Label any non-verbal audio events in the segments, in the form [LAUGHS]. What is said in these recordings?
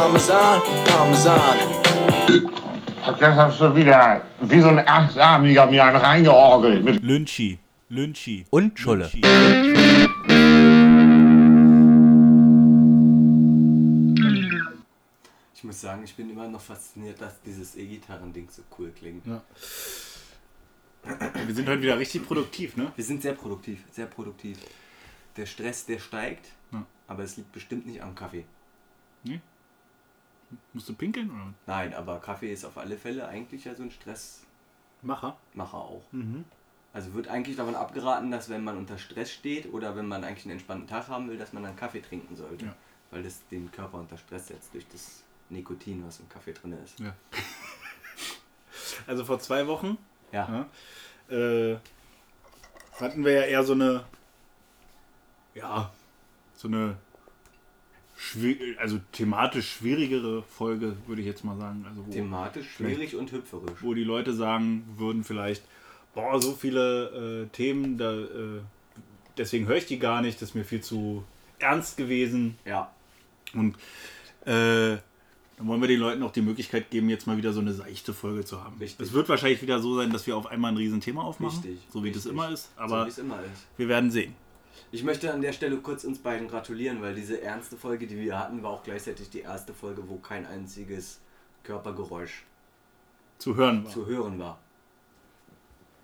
Parmesan, Parmesan. Das hast du wieder wie so ein Achtarmiger mir einen reingeorgelt. Mit Lynchi. Lynchi. Und Schulle. Lynchi. Ich muss sagen, ich bin immer noch fasziniert, dass dieses E-Gitarren-Ding so cool klingt. Ja. Wir sind heute wieder richtig produktiv, ne? Wir sind sehr produktiv, sehr produktiv. Der Stress, der steigt, Ja. aber es liegt bestimmt nicht am Kaffee. Nee? Musst du pinkeln oder? Nein, aber Kaffee ist auf alle Fälle eigentlich ja so ein Stressmacher Macher. auch. Mhm. Also wird eigentlich davon abgeraten, dass wenn man unter Stress steht oder wenn man eigentlich einen entspannten Tag haben will, dass man dann Kaffee trinken sollte. Ja. Weil das den Körper unter Stress setzt durch das Nikotin, was im Kaffee drin ist. Ja. [LAUGHS] Also vor zwei Wochen Ja. Ja. Äh, hatten wir ja eher so eine, ja, so eine, also thematisch schwierigere Folge, würde ich jetzt mal sagen. Also wo, Thematisch schwierig und hüpferisch. wo die Leute sagen würden vielleicht, boah, so viele äh, Themen, da, äh, deswegen höre ich die gar nicht, das ist mir viel zu ernst gewesen. Ja. Und äh, dann wollen wir den Leuten auch die Möglichkeit geben, jetzt mal wieder so eine seichte Folge zu haben. Richtig. Es wird wahrscheinlich wieder so sein, dass wir auf einmal ein Riesenthema aufmachen. Richtig, So wie das richtig. immer ist. so Aber wie es immer ist. wir werden sehen. Ich möchte an der Stelle kurz uns beiden gratulieren, weil diese ernste Folge, die wir hatten, war auch gleichzeitig die erste Folge, wo kein einziges Körpergeräusch Zu hören war. zu hören war.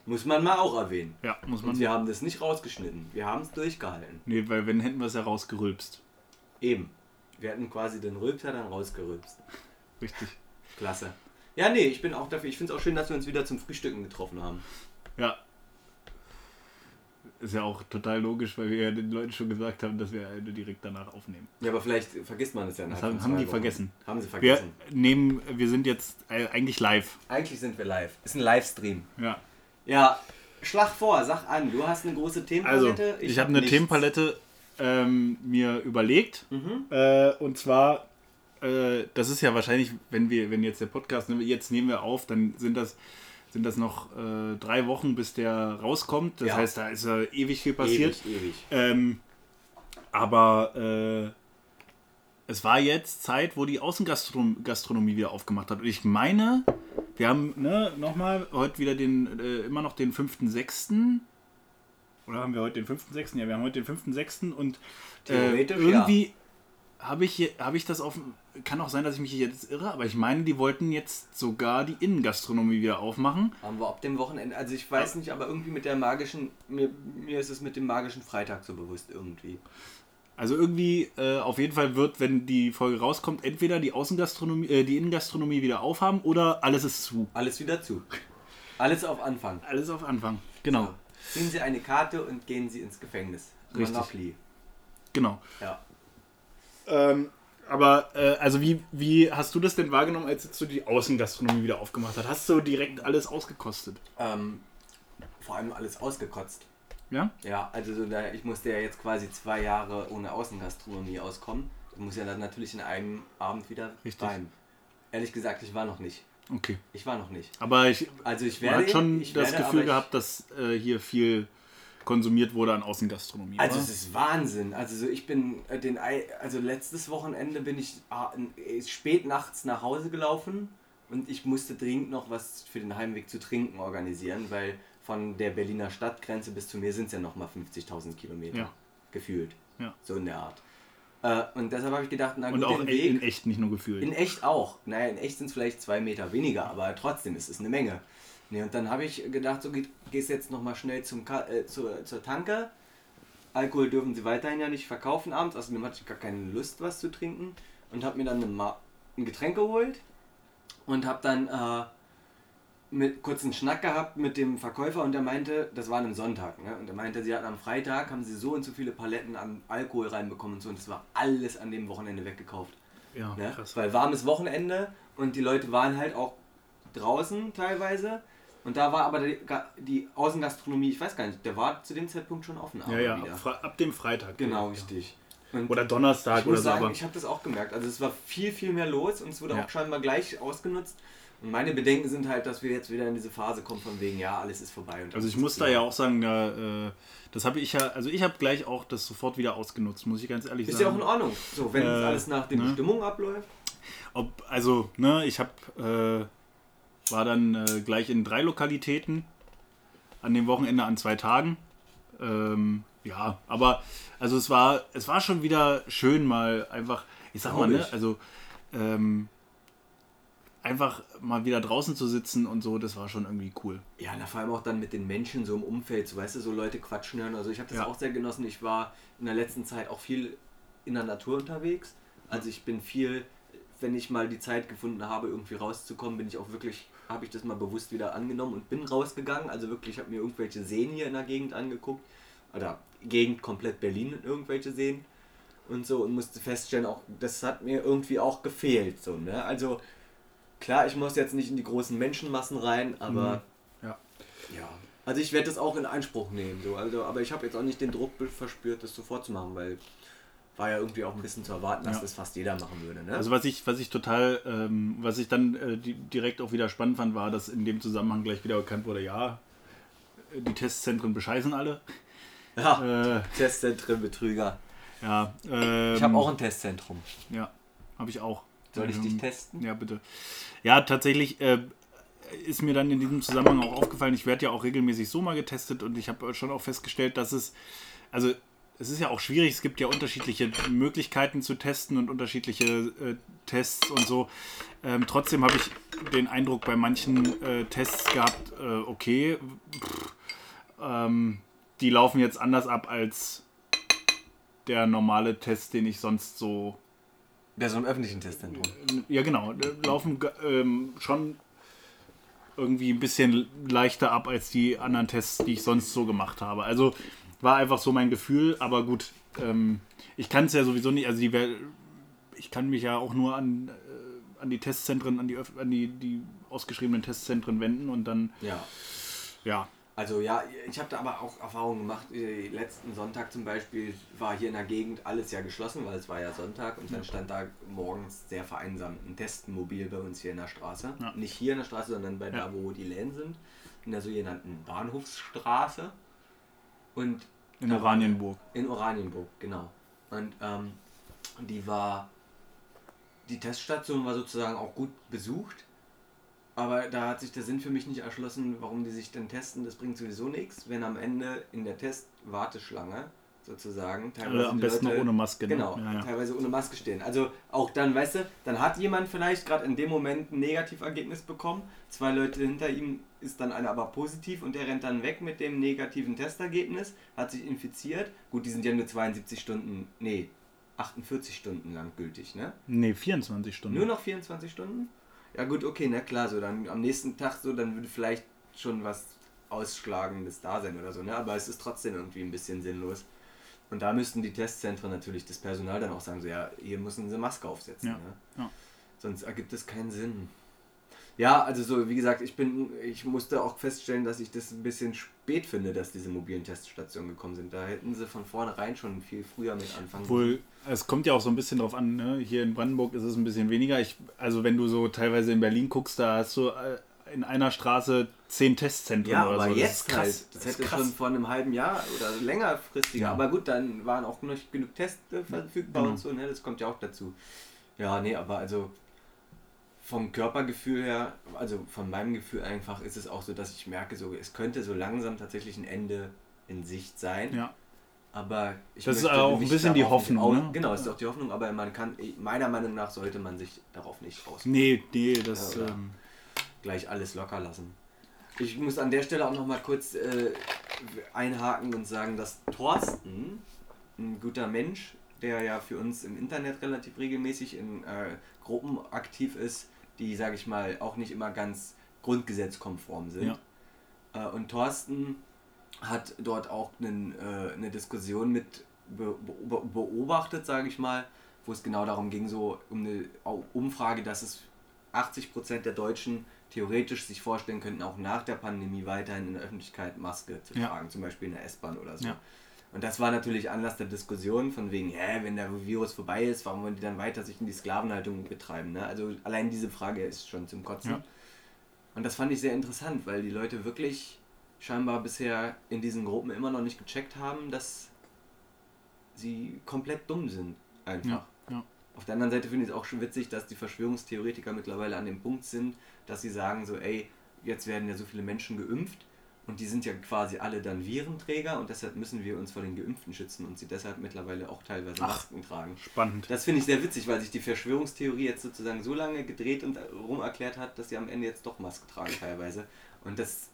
Muss man mal auch erwähnen. Ja, muss man. Und wir haben das nicht rausgeschnitten. Wir haben es durchgehalten. Nee, weil wenn hätten wir es ja rausgerülpst. Eben. Wir hatten quasi den Rülpser dann rausgerülpst. Richtig. Klasse. Ja, nee, ich bin auch dafür. Ich finde es auch schön, dass wir uns wieder zum Frühstücken getroffen haben. Ja. Ist ja auch total logisch, weil wir ja den Leuten schon gesagt haben, dass wir eine direkt danach aufnehmen. Ja, aber vielleicht vergisst man es ja innerhalb haben, haben die Wochen. vergessen. Haben sie Wir vergessen. nehmen, wir sind jetzt eigentlich live. Eigentlich sind wir live. Ist ein Livestream. Ja. Ja, schlag vor, sag an. Du hast eine große Also, Themenpalette. ich, hab habe eine nichts. Themenpalette ähm, mir überlegt. Mhm. Äh, und zwar, äh, das ist ja wahrscheinlich, wenn wir, wenn jetzt der Podcast, ne, jetzt nehmen wir auf, dann sind das, sind das noch äh, drei Wochen, bis der rauskommt. Das Ja. heißt, da ist ja ewig viel passiert. Ewig, ewig. Ähm, aber äh, es war jetzt Zeit, wo die Außengastronomie wieder aufgemacht hat. Und ich meine, wir haben ne, nochmal heute wieder den, äh, immer noch den 5.6. Oder haben wir heute den 5.6.? Ja, wir haben heute den 5.6. und äh, irgendwie habe ich, hier- habe ich das auf. Kann auch sein, dass ich mich jetzt irre, aber ich meine, die wollten jetzt sogar die Innengastronomie wieder aufmachen. Haben wir ab dem Wochenende, also ich weiß nicht, aber irgendwie mit der magischen, mir, mir ist es mit dem magischen Freitag so bewusst irgendwie. Also irgendwie, äh, auf jeden Fall wird, wenn die Folge rauskommt, entweder die Außengastronomie, äh, die Innengastronomie wieder aufhaben oder alles ist zu. Alles wieder zu. Alles auf Anfang. Alles auf Anfang. Genau. Ziehen Sie eine Karte und gehen Sie ins Gefängnis. Richtig. Monopoly. Genau. Ja. Ähm, aber, äh, also wie, wie hast du das denn wahrgenommen, als jetzt so die Außengastronomie wieder aufgemacht hat? Hast du direkt alles ausgekostet? Ähm, vor allem alles ausgekotzt. Ja? Ja, also so da, ich musste ja jetzt quasi zwei Jahre ohne Außengastronomie auskommen. Ich muss ja dann natürlich in einem Abend wieder Richtig. rein. Ehrlich gesagt, ich war noch nicht. Okay. Ich war noch nicht. Aber ich, Also ich man werde hat schon ich das werde, Gefühl gehabt, dass äh, hier viel konsumiert wurde an Außengastronomie. Also oder? es ist Wahnsinn. Also so ich bin äh, den Ei- also letztes Wochenende bin ich ah, äh, spät nachts nach Hause gelaufen und ich musste dringend noch was für den Heimweg zu trinken organisieren, weil von der Berliner Stadtgrenze bis zu mir sind es ja nochmal 50.000 Kilometer Ja. gefühlt. Ja. So in der Art. Äh, und deshalb habe ich gedacht, na Und gut, auch den in, Weg. in echt nicht nur gefühlt. In echt auch. Naja, in echt sind es vielleicht zwei Meter weniger, aber trotzdem ist es eine Menge. Nee, und dann habe ich gedacht, so geht, gehst jetzt nochmal schnell zum Ka äh, zur, zur Tanke. Alkohol dürfen sie weiterhin ja nicht verkaufen abends, außerdem hatte ich gar keine Lust, was zu trinken. Und habe mir dann ein Getränk geholt und habe dann äh, mit kurzen Schnack gehabt mit dem Verkäufer und der meinte, das war an einem Sonntag, ne? Und er meinte, sie hatten am Freitag, haben sie so und so viele Paletten an Alkohol reinbekommen und so und das war alles an dem Wochenende weggekauft. ja, Ne? krass. Weil warmes Wochenende und die Leute waren halt auch draußen teilweise. Und da war aber die, Ga- die Außengastronomie, ich weiß gar nicht, der war zu dem Zeitpunkt schon offen. Ja, aber ja, wieder. ab, dem Freitag. Genau, ja. richtig. Und Oder Donnerstag ich oder muss so. sagen, aber ich habe das auch gemerkt. Also es war viel, viel mehr los und es wurde Ja. auch scheinbar gleich ausgenutzt. Und meine Bedenken sind halt, dass wir jetzt wieder in diese Phase kommen von wegen, ja, alles ist vorbei. Also ich ist muss da ja auch sagen, da, äh, das habe ich ja, also ich habe gleich auch das sofort wieder ausgenutzt, muss ich ganz ehrlich Ist ja auch sagen. in Ordnung. So, wenn Äh, alles nach den ne? Bestimmungen abläuft. ob, also, ne, ich habe, äh, war dann äh, gleich in drei Lokalitäten an dem Wochenende an zwei Tagen. Ähm, ja, aber also es war, es war schon wieder schön mal einfach, ich sag mal, ne, also ähm, einfach mal wieder draußen zu sitzen und so, das war schon irgendwie cool. Ja, na, vor allem auch dann mit den Menschen so im Umfeld, so weißt du, so Leute quatschen hören. Also ich habe das Ja. auch sehr genossen. Ich war in der letzten Zeit auch viel in der Natur unterwegs. Also ich bin viel, wenn ich mal die Zeit gefunden habe, irgendwie rauszukommen, bin ich auch wirklich, habe ich das mal bewusst wieder angenommen und bin rausgegangen. Also wirklich, habe mir irgendwelche Seen hier in der Gegend angeguckt. Oder Gegend komplett Berlin irgendwelche Seen und so und musste feststellen, auch das hat mir irgendwie auch gefehlt. So, ne? Also klar, ich muss jetzt nicht in die großen Menschenmassen rein, aber Ja. ja. Also ich werde das auch in Anspruch nehmen, so. Also, aber ich habe jetzt auch nicht den Druck verspürt, das sofort zu machen, weil war ja irgendwie auch ein bisschen zu erwarten, dass Ja. das fast jeder machen würde. Ne? Also was ich, was ich total, ähm, was ich dann äh, di direkt auch wieder spannend fand, war, dass in dem Zusammenhang gleich wieder bekannt wurde, ja, äh, die Testzentren bescheißen alle. [LAUGHS] ja, Äh, Testzentren, Betrüger. ja, ähm, Ich habe auch ein Testzentrum. Ja, habe ich auch. Soll ich dich Ähm, testen? Ja, bitte. Ja, tatsächlich äh, ist mir dann in diesem Zusammenhang auch aufgefallen, ich werde ja auch regelmäßig so mal getestet und ich habe schon auch festgestellt, dass es, also es ist ja auch schwierig, es gibt ja unterschiedliche Möglichkeiten zu testen und unterschiedliche äh, Tests und so. Ähm, trotzdem habe ich den Eindruck bei manchen äh, Tests gehabt, äh, okay, pff, ähm, die laufen jetzt anders ab als der normale Test, den ich sonst so Der so im öffentlichen Testzentrum. ja, genau. Laufen ähm, schon irgendwie ein bisschen leichter ab als die anderen Tests, die ich sonst so gemacht habe. Also war einfach so mein Gefühl, aber gut, ähm, ich kann es ja sowieso nicht, also die ich kann mich ja auch nur an, äh, an die Testzentren, an die, an die, die ausgeschriebenen Testzentren wenden und dann, Ja. ja, Also ja, ich habe da aber auch Erfahrungen gemacht. Äh, Letzten Sonntag zum Beispiel war hier in der Gegend alles ja geschlossen, weil es war ja Sonntag und dann stand da morgens sehr vereinsamt ein Testmobil bei uns hier in der Straße. Ja. Nicht hier in der Straße, sondern bei Ja. da, wo die Läden sind. In der sogenannten Bahnhofsstraße. Und in da Oranienburg. In Oranienburg, genau. Und ähm, die war, die Teststation war sozusagen auch gut besucht. Aber da hat sich der Sinn für mich nicht erschlossen, warum die sich denn testen. Das bringt sowieso nichts, wenn am Ende in der Testwarteschlange sozusagen Alle am die besten Leute- noch ohne Maske. ne? Genau, Ja, ja. teilweise ohne Maske stehen. Also auch dann, weißt du, dann hat jemand vielleicht gerade in dem Moment ein Negativergebnis bekommen. Zwei Leute hinter ihm ist dann einer aber positiv und der rennt dann weg mit dem negativen Testergebnis, hat sich infiziert. Gut, die sind ja nur 72 Stunden, nee, 48 Stunden lang gültig, ne? Nee, 24 Stunden. Nur noch 24 Stunden? Ja gut, okay, na klar, so dann am nächsten Tag so, dann würde vielleicht schon was Ausschlagendes da sein oder so, ne? Aber es ist trotzdem irgendwie ein bisschen sinnlos. Und da müssten die Testzentren natürlich das Personal dann auch sagen, so ja, hier müssen sie Maske aufsetzen, Ja, ne? ja. Sonst ergibt es keinen Sinn. Ja, also so, wie gesagt, ich bin, ich musste auch feststellen, dass ich das ein bisschen spät finde, dass diese mobilen Teststationen gekommen sind. Da hätten sie von vornherein schon viel früher mit anfangen Obwohl, es kommt ja auch so ein bisschen drauf an, ne? hier in Brandenburg ist es ein bisschen weniger. Ich, also wenn du so teilweise in Berlin guckst, da hast du äh, in einer Straße zehn Testzentren Ja, oder aber so. jetzt das halt. ist krass. Das, Das hätte krass. schon vor einem halben Jahr oder längerfristiger. Ja. Aber gut, dann waren auch nicht genug Tests verfügbar Genau. und so, ne? Das kommt ja auch dazu. Ja, nee, aber also vom Körpergefühl her, also von meinem Gefühl einfach, ist es auch so, dass ich merke, so es könnte so langsam tatsächlich ein Ende in Sicht sein. Ja. Aber ich Das ist auch ein bisschen die Hoffnung, ne? Genau, ist auch die Hoffnung, aber man kann, meiner Meinung nach sollte man sich darauf nicht aus Nee, nee, das. Ja, ähm, gleich alles locker lassen. Ich muss an der Stelle auch noch mal kurz äh, einhaken und sagen, dass Thorsten, ein guter Mensch, der ja für uns im Internet relativ regelmäßig in äh, Gruppen aktiv ist, die, sage ich mal, auch nicht immer ganz grundgesetzkonform sind. Ja. Äh, und Thorsten hat dort auch einen, äh, eine Diskussion mit be be beobachtet, sage ich mal, wo es genau darum ging, so um eine Umfrage, dass es 80% der Deutschen theoretisch sich vorstellen könnten, auch nach der Pandemie weiterhin in der Öffentlichkeit Maske zu Ja. tragen, zum Beispiel in der S-Bahn oder so. Ja. Und das war natürlich Anlass der Diskussion von wegen, hä, wenn der Virus vorbei ist, warum wollen die dann weiter sich in die Sklavenhaltung betreiben? Ne? Also allein diese Frage ist schon zum Kotzen. Ja. Und das fand ich sehr interessant, weil die Leute wirklich scheinbar bisher in diesen Gruppen immer noch nicht gecheckt haben, dass sie komplett dumm sind. Einfach. ja, ja. Auf der anderen Seite finde ich es auch schon witzig, dass die Verschwörungstheoretiker mittlerweile an dem Punkt sind, dass sie sagen so, ey, jetzt werden ja so viele Menschen geimpft und die sind ja quasi alle dann Virenträger und deshalb müssen wir uns vor den Geimpften schützen und sie deshalb mittlerweile auch teilweise Ach. Masken tragen. Spannend. Das finde ich sehr witzig, weil sich die Verschwörungstheorie jetzt sozusagen so lange gedreht und rum erklärt hat, dass sie am Ende jetzt doch Maske tragen teilweise. Und das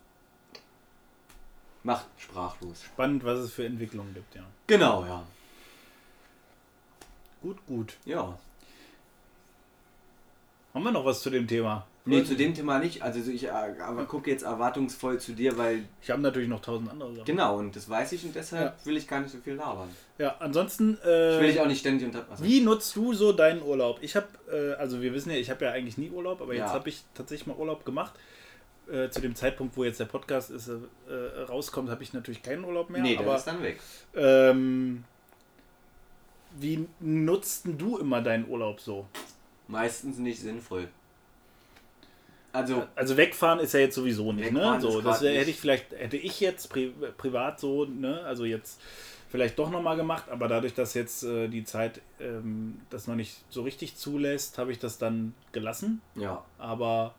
macht sprachlos. Spannend, was es für Entwicklungen gibt, ja. Genau, ja. Gut, gut. Ja. Haben wir noch was zu dem Thema? Nee, zu dem Thema nicht. Also ich äh, aber gucke jetzt erwartungsvoll zu dir, weil Ich habe natürlich noch tausend andere Sachen. genau, und das weiß ich und deshalb will ich gar nicht so viel labern. Ja, ansonsten. Ich will Äh, dich auch nicht ständig unter. Also, wie nutzt du so deinen Urlaub? Ich habe, äh, also wir wissen ja, ich habe ja eigentlich nie Urlaub, aber jetzt Ja. habe ich tatsächlich mal Urlaub gemacht. Äh, zu dem Zeitpunkt, wo jetzt der Podcast ist, äh, rauskommt, habe ich natürlich keinen Urlaub mehr. nee, der aber ist dann weg. ähm, wie nutzt denn du immer deinen Urlaub so? Meistens nicht sinnvoll. Also, Also wegfahren ist ja jetzt sowieso nicht, ne? So, das hätte ich vielleicht, hätte ich jetzt pri privat so, ne? Also jetzt vielleicht doch nochmal gemacht, aber dadurch, dass jetzt äh, die Zeit ähm, das noch nicht so richtig zulässt, habe ich das dann gelassen. ja. Aber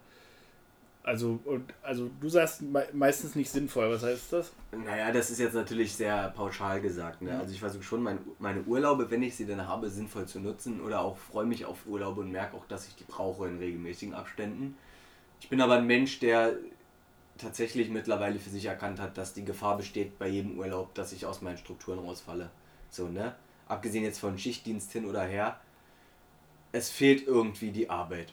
also, und, also du sagst me meistens nicht sinnvoll, was heißt das? Naja, das ist jetzt natürlich sehr pauschal gesagt. Ne? Also ich versuche schon mein, meine Urlaube, wenn ich sie dann habe, sinnvoll zu nutzen oder auch freue mich auf Urlaube und merke auch, dass ich die brauche in regelmäßigen Abständen. Ich bin aber ein Mensch, der tatsächlich mittlerweile für sich erkannt hat, dass die Gefahr besteht bei jedem Urlaub, dass ich aus meinen Strukturen rausfalle. So, ne? Abgesehen jetzt von Schichtdienst hin oder her, es fehlt irgendwie die Arbeit.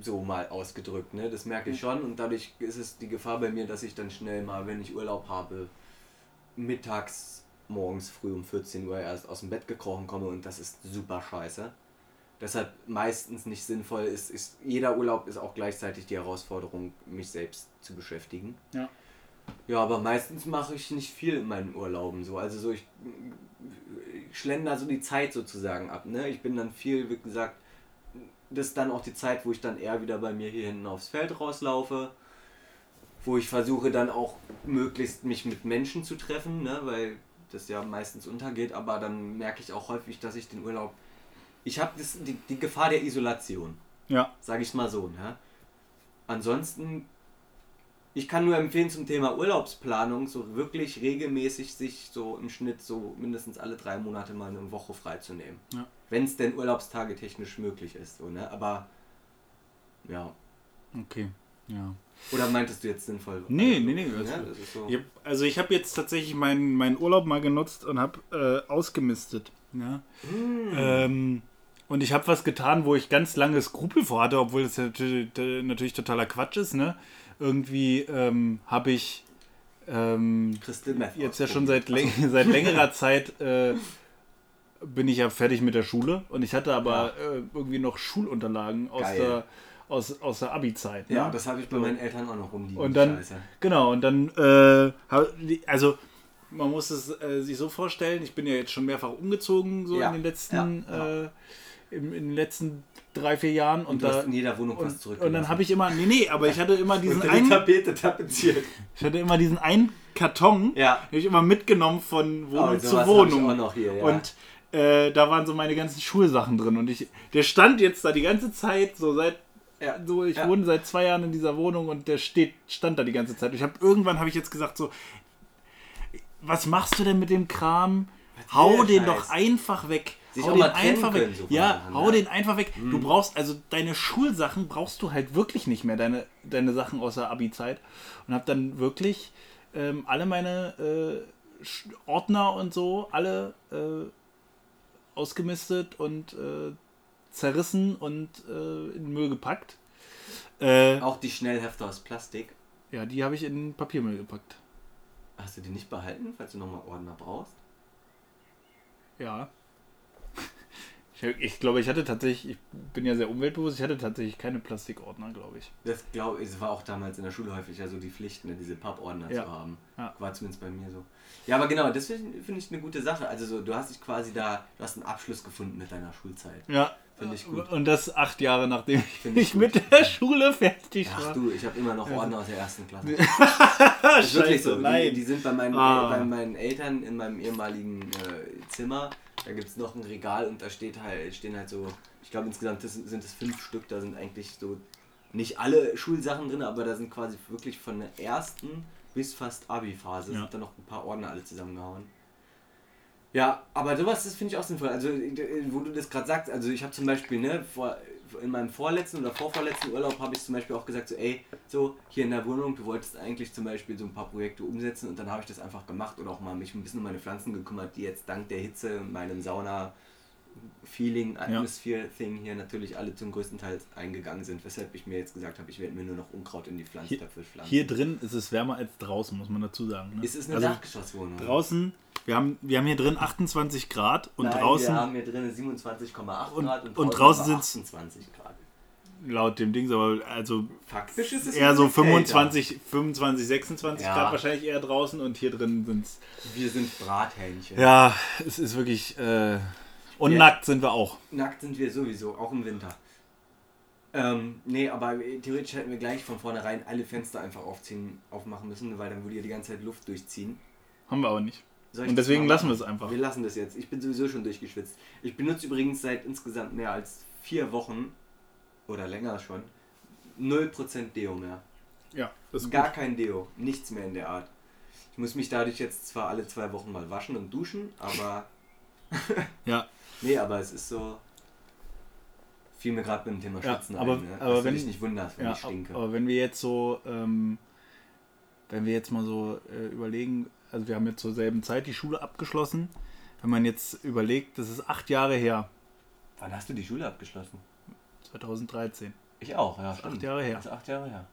So mal ausgedrückt, ne? Das merke ich schon und dadurch ist es die Gefahr bei mir, dass ich dann schnell mal, wenn ich Urlaub habe, mittags morgens früh um 14 Uhr erst aus dem Bett gekrochen komme und das ist super scheiße. Deshalb meistens nicht sinnvoll ist, ist jeder Urlaub ist auch gleichzeitig die Herausforderung, mich selbst zu beschäftigen. Ja. Ja, aber meistens mache ich nicht viel in meinen Urlauben so. Also so ich, ich schlender so die Zeit sozusagen ab. Ne? Ich bin dann viel, wie gesagt, das ist dann auch die Zeit, wo ich dann eher wieder bei mir hier hinten aufs Feld rauslaufe. Wo ich versuche dann auch möglichst mich mit Menschen zu treffen, ne? weil das ja meistens untergeht, aber dann merke ich auch häufig, dass ich den Urlaub. Ich habe die, die Gefahr der Isolation Ja. sage ich mal so. Ne? Ansonsten, ich kann nur empfehlen zum Thema Urlaubsplanung, so wirklich regelmäßig sich so im Schnitt so mindestens alle drei Monate mal eine Woche freizunehmen. Ja. Wenn es denn Urlaubstage technisch möglich ist. So, ne? Aber ja. Okay. Ja. Oder meintest du jetzt sinnvoll? Nee, nee, nee, Ja, das- das ist so. Ich hab, also ich habe jetzt tatsächlich meinen meinen Urlaub mal genutzt und habe äh, ausgemistet. Ja. Ähm, und ich habe was getan, wo ich ganz lange Skrupel vor hatte, obwohl das ja natürlich, äh, natürlich totaler Quatsch ist. Ne? Irgendwie ähm, habe ich ähm, jetzt ja schon seit, läng seit längerer [LAUGHS] Zeit äh, bin ich ja fertig mit der Schule und ich hatte aber äh, irgendwie noch Schulunterlagen aus Geil. der, aus, aus der Abi-Zeit. Ja, ne? das habe ich bei meinen Eltern auch noch rumliegen. Und dann, Scheiße. genau, und dann, äh, also man muss es äh, sich so vorstellen, ich bin ja jetzt schon mehrfach umgezogen, so Ja, in den letzten, ja, Äh, in, den letzten drei, vier Jahren. Und, Und da, in jeder Wohnung was und, zurückgelassen. und dann habe ich immer, nee, nee, aber ich hatte immer [LAUGHS] diesen einen, Tapete tapeziert. ich hatte immer diesen einen Karton, Ja. den ich immer mitgenommen von Wohnung Oh, zu Wohnung. hier, ja. Und äh, da waren so meine ganzen Schulsachen drin. Und ich, der stand jetzt da die ganze Zeit, so seit Ja. so, ich Ja. wohne seit zwei Jahren in dieser Wohnung und der steht, stand da die ganze Zeit. Und ich habe irgendwann habe ich jetzt gesagt so, was machst du denn mit dem Kram? Hau der den Scheiß? doch einfach weg. Sich hau den einfach weg. so ja, Sachen, hau ne? den einfach weg. Du brauchst also deine Schulsachen brauchst du halt wirklich nicht mehr, deine, deine Sachen aus der Abi-Zeit. Und habe dann wirklich ähm, alle meine äh, Ordner und so alle äh, ausgemistet und äh, zerrissen und äh, in den Müll gepackt. Äh, Auch die Schnellhefte aus Plastik. ja, die habe ich in Papiermüll gepackt. Hast du die nicht behalten, falls du nochmal Ordner brauchst? Ja. Ich, ich glaube, ich hatte tatsächlich, ich bin ja sehr umweltbewusst, ich hatte tatsächlich keine Plastikordner, glaube ich. Das glaube ich, es war auch damals in der Schule häufig ja so die Pflicht, ne, diese Pappordner Ja. zu haben. Ja. War zumindest bei mir so. Ja, aber genau, das finde find ich eine gute Sache. Also so, du hast dich quasi da, du hast einen Abschluss gefunden mit deiner Schulzeit. Ja. Finde ich gut. Und das acht Jahre nachdem ich ich gut. mit der Schule fertig Ach war. du, ich habe immer noch Ordner aus der ersten Klasse. [LAUGHS] Das ist wirklich so. Die, die sind bei meinen, Ah. bei meinen Eltern in meinem ehemaligen äh, Zimmer Da gibt es noch ein Regal und da steht halt, stehen halt so, ich glaube insgesamt sind es fünf Stück, da sind eigentlich so nicht alle Schulsachen drin, aber da sind quasi wirklich von der ersten bis fast Abi-Phase Ja. sind da noch ein paar Ordner alle zusammengehauen. Ja, aber sowas, das finde ich auch sinnvoll. Also, äh, wo du das gerade sagst, also ich habe zum Beispiel, ne, vor, in meinem vorletzten oder vorvorletzten Urlaub habe ich zum Beispiel auch gesagt, so, ey, so, hier in der Wohnung, du wolltest eigentlich zum Beispiel so ein paar Projekte umsetzen und dann habe ich das einfach gemacht oder auch mal mich ein bisschen um meine Pflanzen gekümmert, die jetzt dank der Hitze, meinem Sauna-Feeling, Atmosphere-Thing hier natürlich alle zum größten Teil eingegangen sind, weshalb ich mir jetzt gesagt habe, ich werde mir nur noch Unkraut in die Pflanztöpfe pflanzen. Hier drin ist es wärmer als draußen, muss man dazu sagen. Ne? ist es eine also Dachgeschosswohnung? draußen, wir haben, wir haben hier drin 28 Grad und Nein, draußen, wir haben hier drin 27,8 Und- Grad und, und draußen, draußen sind's- 28 Grad. laut dem Dings, aber also Faktisch ist es eher so ein bisschen 25, 25, 26 Ja. Grad wahrscheinlich eher draußen und hier drin sind es. Wir sind Brathähnchen. Ja, es ist wirklich. Äh, und Ja. nackt sind wir auch. Nackt sind wir sowieso, auch im Winter. Ähm, nee, aber theoretisch hätten wir gleich von vornherein alle Fenster einfach aufziehen, aufmachen müssen, weil dann würde ja die ganze Zeit Luft durchziehen. Haben wir aber nicht. Und deswegen lassen wir es einfach. Wir lassen das jetzt. Ich bin sowieso schon durchgeschwitzt. Ich benutze übrigens seit insgesamt mehr als vier Wochen oder länger schon 0% Deo mehr. Ja, das ist Gar gut. kein Deo, nichts mehr in der Art. Ich muss mich dadurch jetzt zwar alle zwei Wochen mal waschen und duschen, aber Ja, [LAUGHS] nee, aber es ist so. Fiel mir gerade beim Thema Ja, Schwitzen aber- ein, ne? aber wenn- dich nicht wunderst, wenn ja ich stinke. aber wenn wir jetzt so, ähm, wenn wir jetzt mal so äh, überlegen, also wir haben jetzt zur selben Zeit die Schule abgeschlossen. Wenn man jetzt überlegt, das ist acht Jahre her, Wann hast du die Schule abgeschlossen? 2013. Ich auch, ja. acht Jahre her. Das ist acht Jahre her.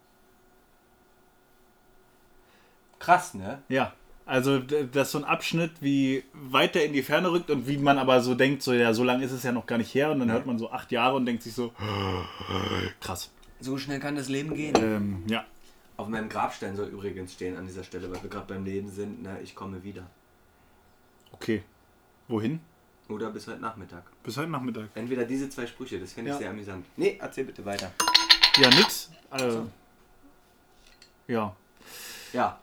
Krass, ne? Ja, also d- das ist so ein Abschnitt, wie weiter in die Ferne rückt und wie man aber so denkt, so ja, so lange ist es ja noch gar nicht her und dann hört man so acht Jahre und denkt sich so, krass. So schnell kann das Leben gehen. Ähm, ja, Auf meinem Grabstein soll übrigens stehen an dieser Stelle, weil wir gerade beim Leben sind, ne? Ich komme wieder. okay. Wohin? Oder bis heute Nachmittag. Bis heute Nachmittag. Entweder diese zwei Sprüche, das fände ich Ja. sehr amüsant. Nee, erzähl bitte weiter. Ja, nix. Äh, ja. Ja.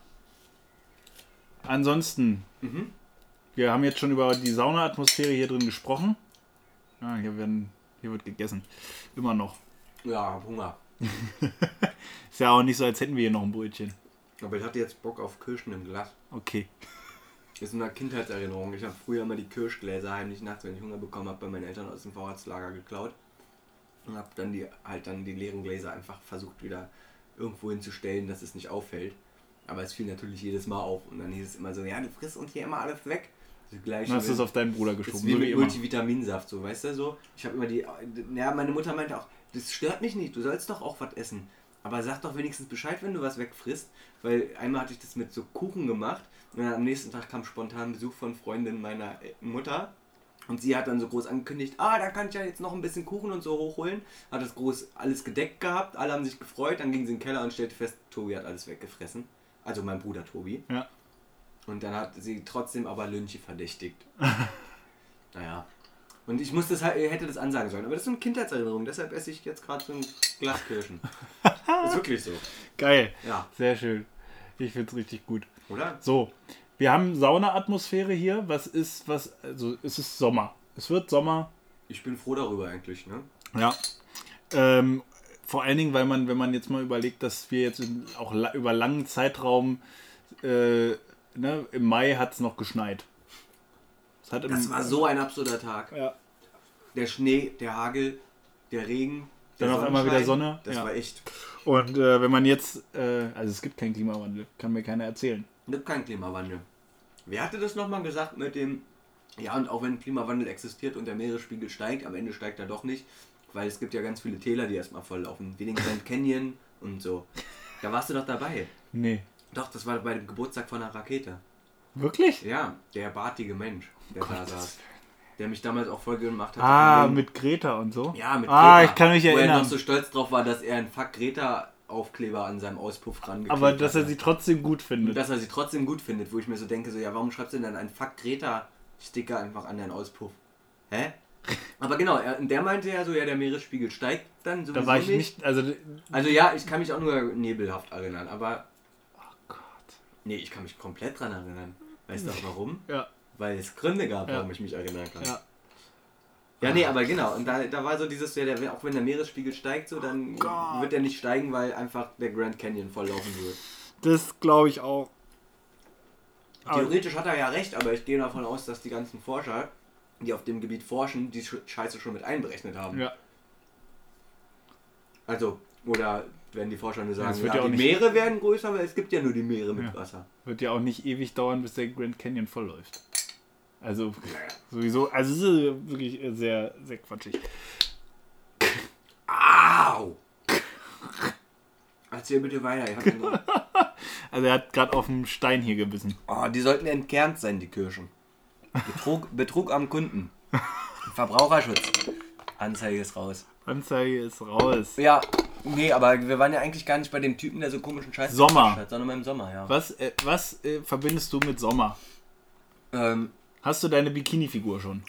Ansonsten, Mhm. wir haben jetzt schon über die Saunaatmosphäre hier drin gesprochen. Ja, hier, werden, hier wird gegessen. Immer noch. Ja, hab Hunger. [LAUGHS] Ist ja auch nicht so, als hätten wir hier noch ein Brötchen. Aber ich hatte jetzt Bock auf Kirschen im Glas. Okay. Das ist eine Kindheitserinnerung. Ich habe früher immer die Kirschgläser heimlich nachts, wenn ich Hunger bekommen habe, bei meinen Eltern aus dem Vorratslager geklaut. Und habe dann die halt dann die leeren Gläser einfach versucht wieder irgendwo hinzustellen, dass es nicht auffällt. Aber es fiel natürlich jedes Mal auf und dann hieß es immer so, ja, du frisst uns hier immer alles weg. Das gleiche hast du es auf deinen Bruder geschoben, wie so wie. Multivitaminsaft, so, weißt du, so. Ich habe immer die, ja, meine Mutter meinte auch, das stört mich nicht, du sollst doch auch was essen. Aber sag doch wenigstens Bescheid, wenn du was wegfrisst, weil einmal hatte ich das mit so Kuchen gemacht und dann am nächsten Tag kam spontan Besuch von Freundin meiner äh, Mutter und sie hat dann so groß angekündigt, ah, da kann ich ja jetzt noch ein bisschen Kuchen und so hochholen. Hat das groß alles gedeckt gehabt, alle haben sich gefreut, dann ging sie in den Keller und stellte fest, Tobi hat alles weggefressen. Also mein Bruder Tobi. Ja. Und dann hat sie trotzdem aber Lynchi verdächtigt. [LAUGHS] naja. Und ich muss das halt, hätte das ansagen sollen. Aber das ist so eine Kindheitserinnerung, deshalb esse ich jetzt gerade so ein Glas Kirschen. [LAUGHS] ist wirklich so. Geil. Ja. Sehr schön. Ich finde es richtig gut. Oder? So, wir haben Saunaatmosphäre hier. Was ist, was, also es ist Sommer. Es wird Sommer. Ich bin froh darüber eigentlich, ne? Ja. Ähm, vor allen Dingen, weil man, wenn man jetzt mal überlegt, dass wir jetzt in, auch la über langen Zeitraum, äh, ne, im Mai hat es noch geschneit. Es hat im, Das war so ein absurder Tag. Ja. Der Schnee, der Hagel, der Regen. Der Dann auf einmal wieder. Sonne, Das ja. war echt. Und äh, wenn man jetzt, äh, also es gibt keinen Klimawandel, kann mir keiner erzählen. Gibt keinen Klimawandel. Wer hatte das nochmal gesagt mit dem, ja, und auch wenn Klimawandel existiert und der Meeresspiegel steigt, am Ende steigt er doch nicht, weil es gibt ja ganz viele Täler, die erstmal volllaufen, wie den Grand Canyon und so. Da warst du doch dabei. Nee. Doch, das war bei dem Geburtstag von einer Rakete. Wirklich? Ja, der bartige Mensch, der da saß. Der mich damals auch voll gemacht hat. Ah, mit Greta und so. Ja, mit Ah, Greta, ich kann mich Wo er erinnern. noch so stolz drauf war, dass er einen Fuck Greta Aufkleber an seinem Auspuff rangeklebt Aber dass er sie trotzdem gut Und findet. dass er sie trotzdem gut findet, wo ich mir so denke, so, ja, warum schreibst du denn dann einen Fuck Greta-Sticker einfach an deinen Auspuff? Hä? [LAUGHS] Aber genau, er, der meinte ja so, ja, der Meeresspiegel steigt dann sowieso da war ich nicht, also Also ja, ich kann mich auch nur nebelhaft erinnern, aber Oh Gott. nee, ich kann mich komplett dran erinnern. Weißt du auch warum? Ja. weil es Gründe gab, Ja. warum ich mich erinnern kann. Ja. Ja, nee, aber genau. Und da, da war so dieses, ja, der, auch wenn der Meeresspiegel steigt, so, dann Oh Gott. wird er nicht steigen, weil einfach der Grand Canyon volllaufen wird. Das glaube ich auch. Aber- Theoretisch hat er ja recht, aber ich gehe davon aus, dass die ganzen Forscher, die auf dem Gebiet forschen, die Sch- Scheiße schon mit einberechnet haben. Ja. Also, oder werden die Forscher nur sagen, ja, ja die Meere werden größer, weil es gibt ja nur die Meere mit Ja. Wasser. Wird ja auch nicht ewig dauern, bis der Grand Canyon vollläuft. Also, sowieso, also es ist wirklich sehr, sehr quatschig. Au! Erzähl bitte weiter. [LAUGHS] Also er hat gerade auf dem Stein hier gebissen. oh, die sollten entkernt sein, die Kirschen. Betrug, Betrug am Kunden. Verbraucherschutz. Anzeige ist raus. Anzeige ist raus. Ja, nee, aber wir waren ja eigentlich gar nicht bei dem Typen, der so komischen Scheiß Sommer. hat, sondern beim Sommer, ja. Was, äh, was äh, verbindest du mit Sommer? Ähm, Hast du deine Bikini-Figur schon?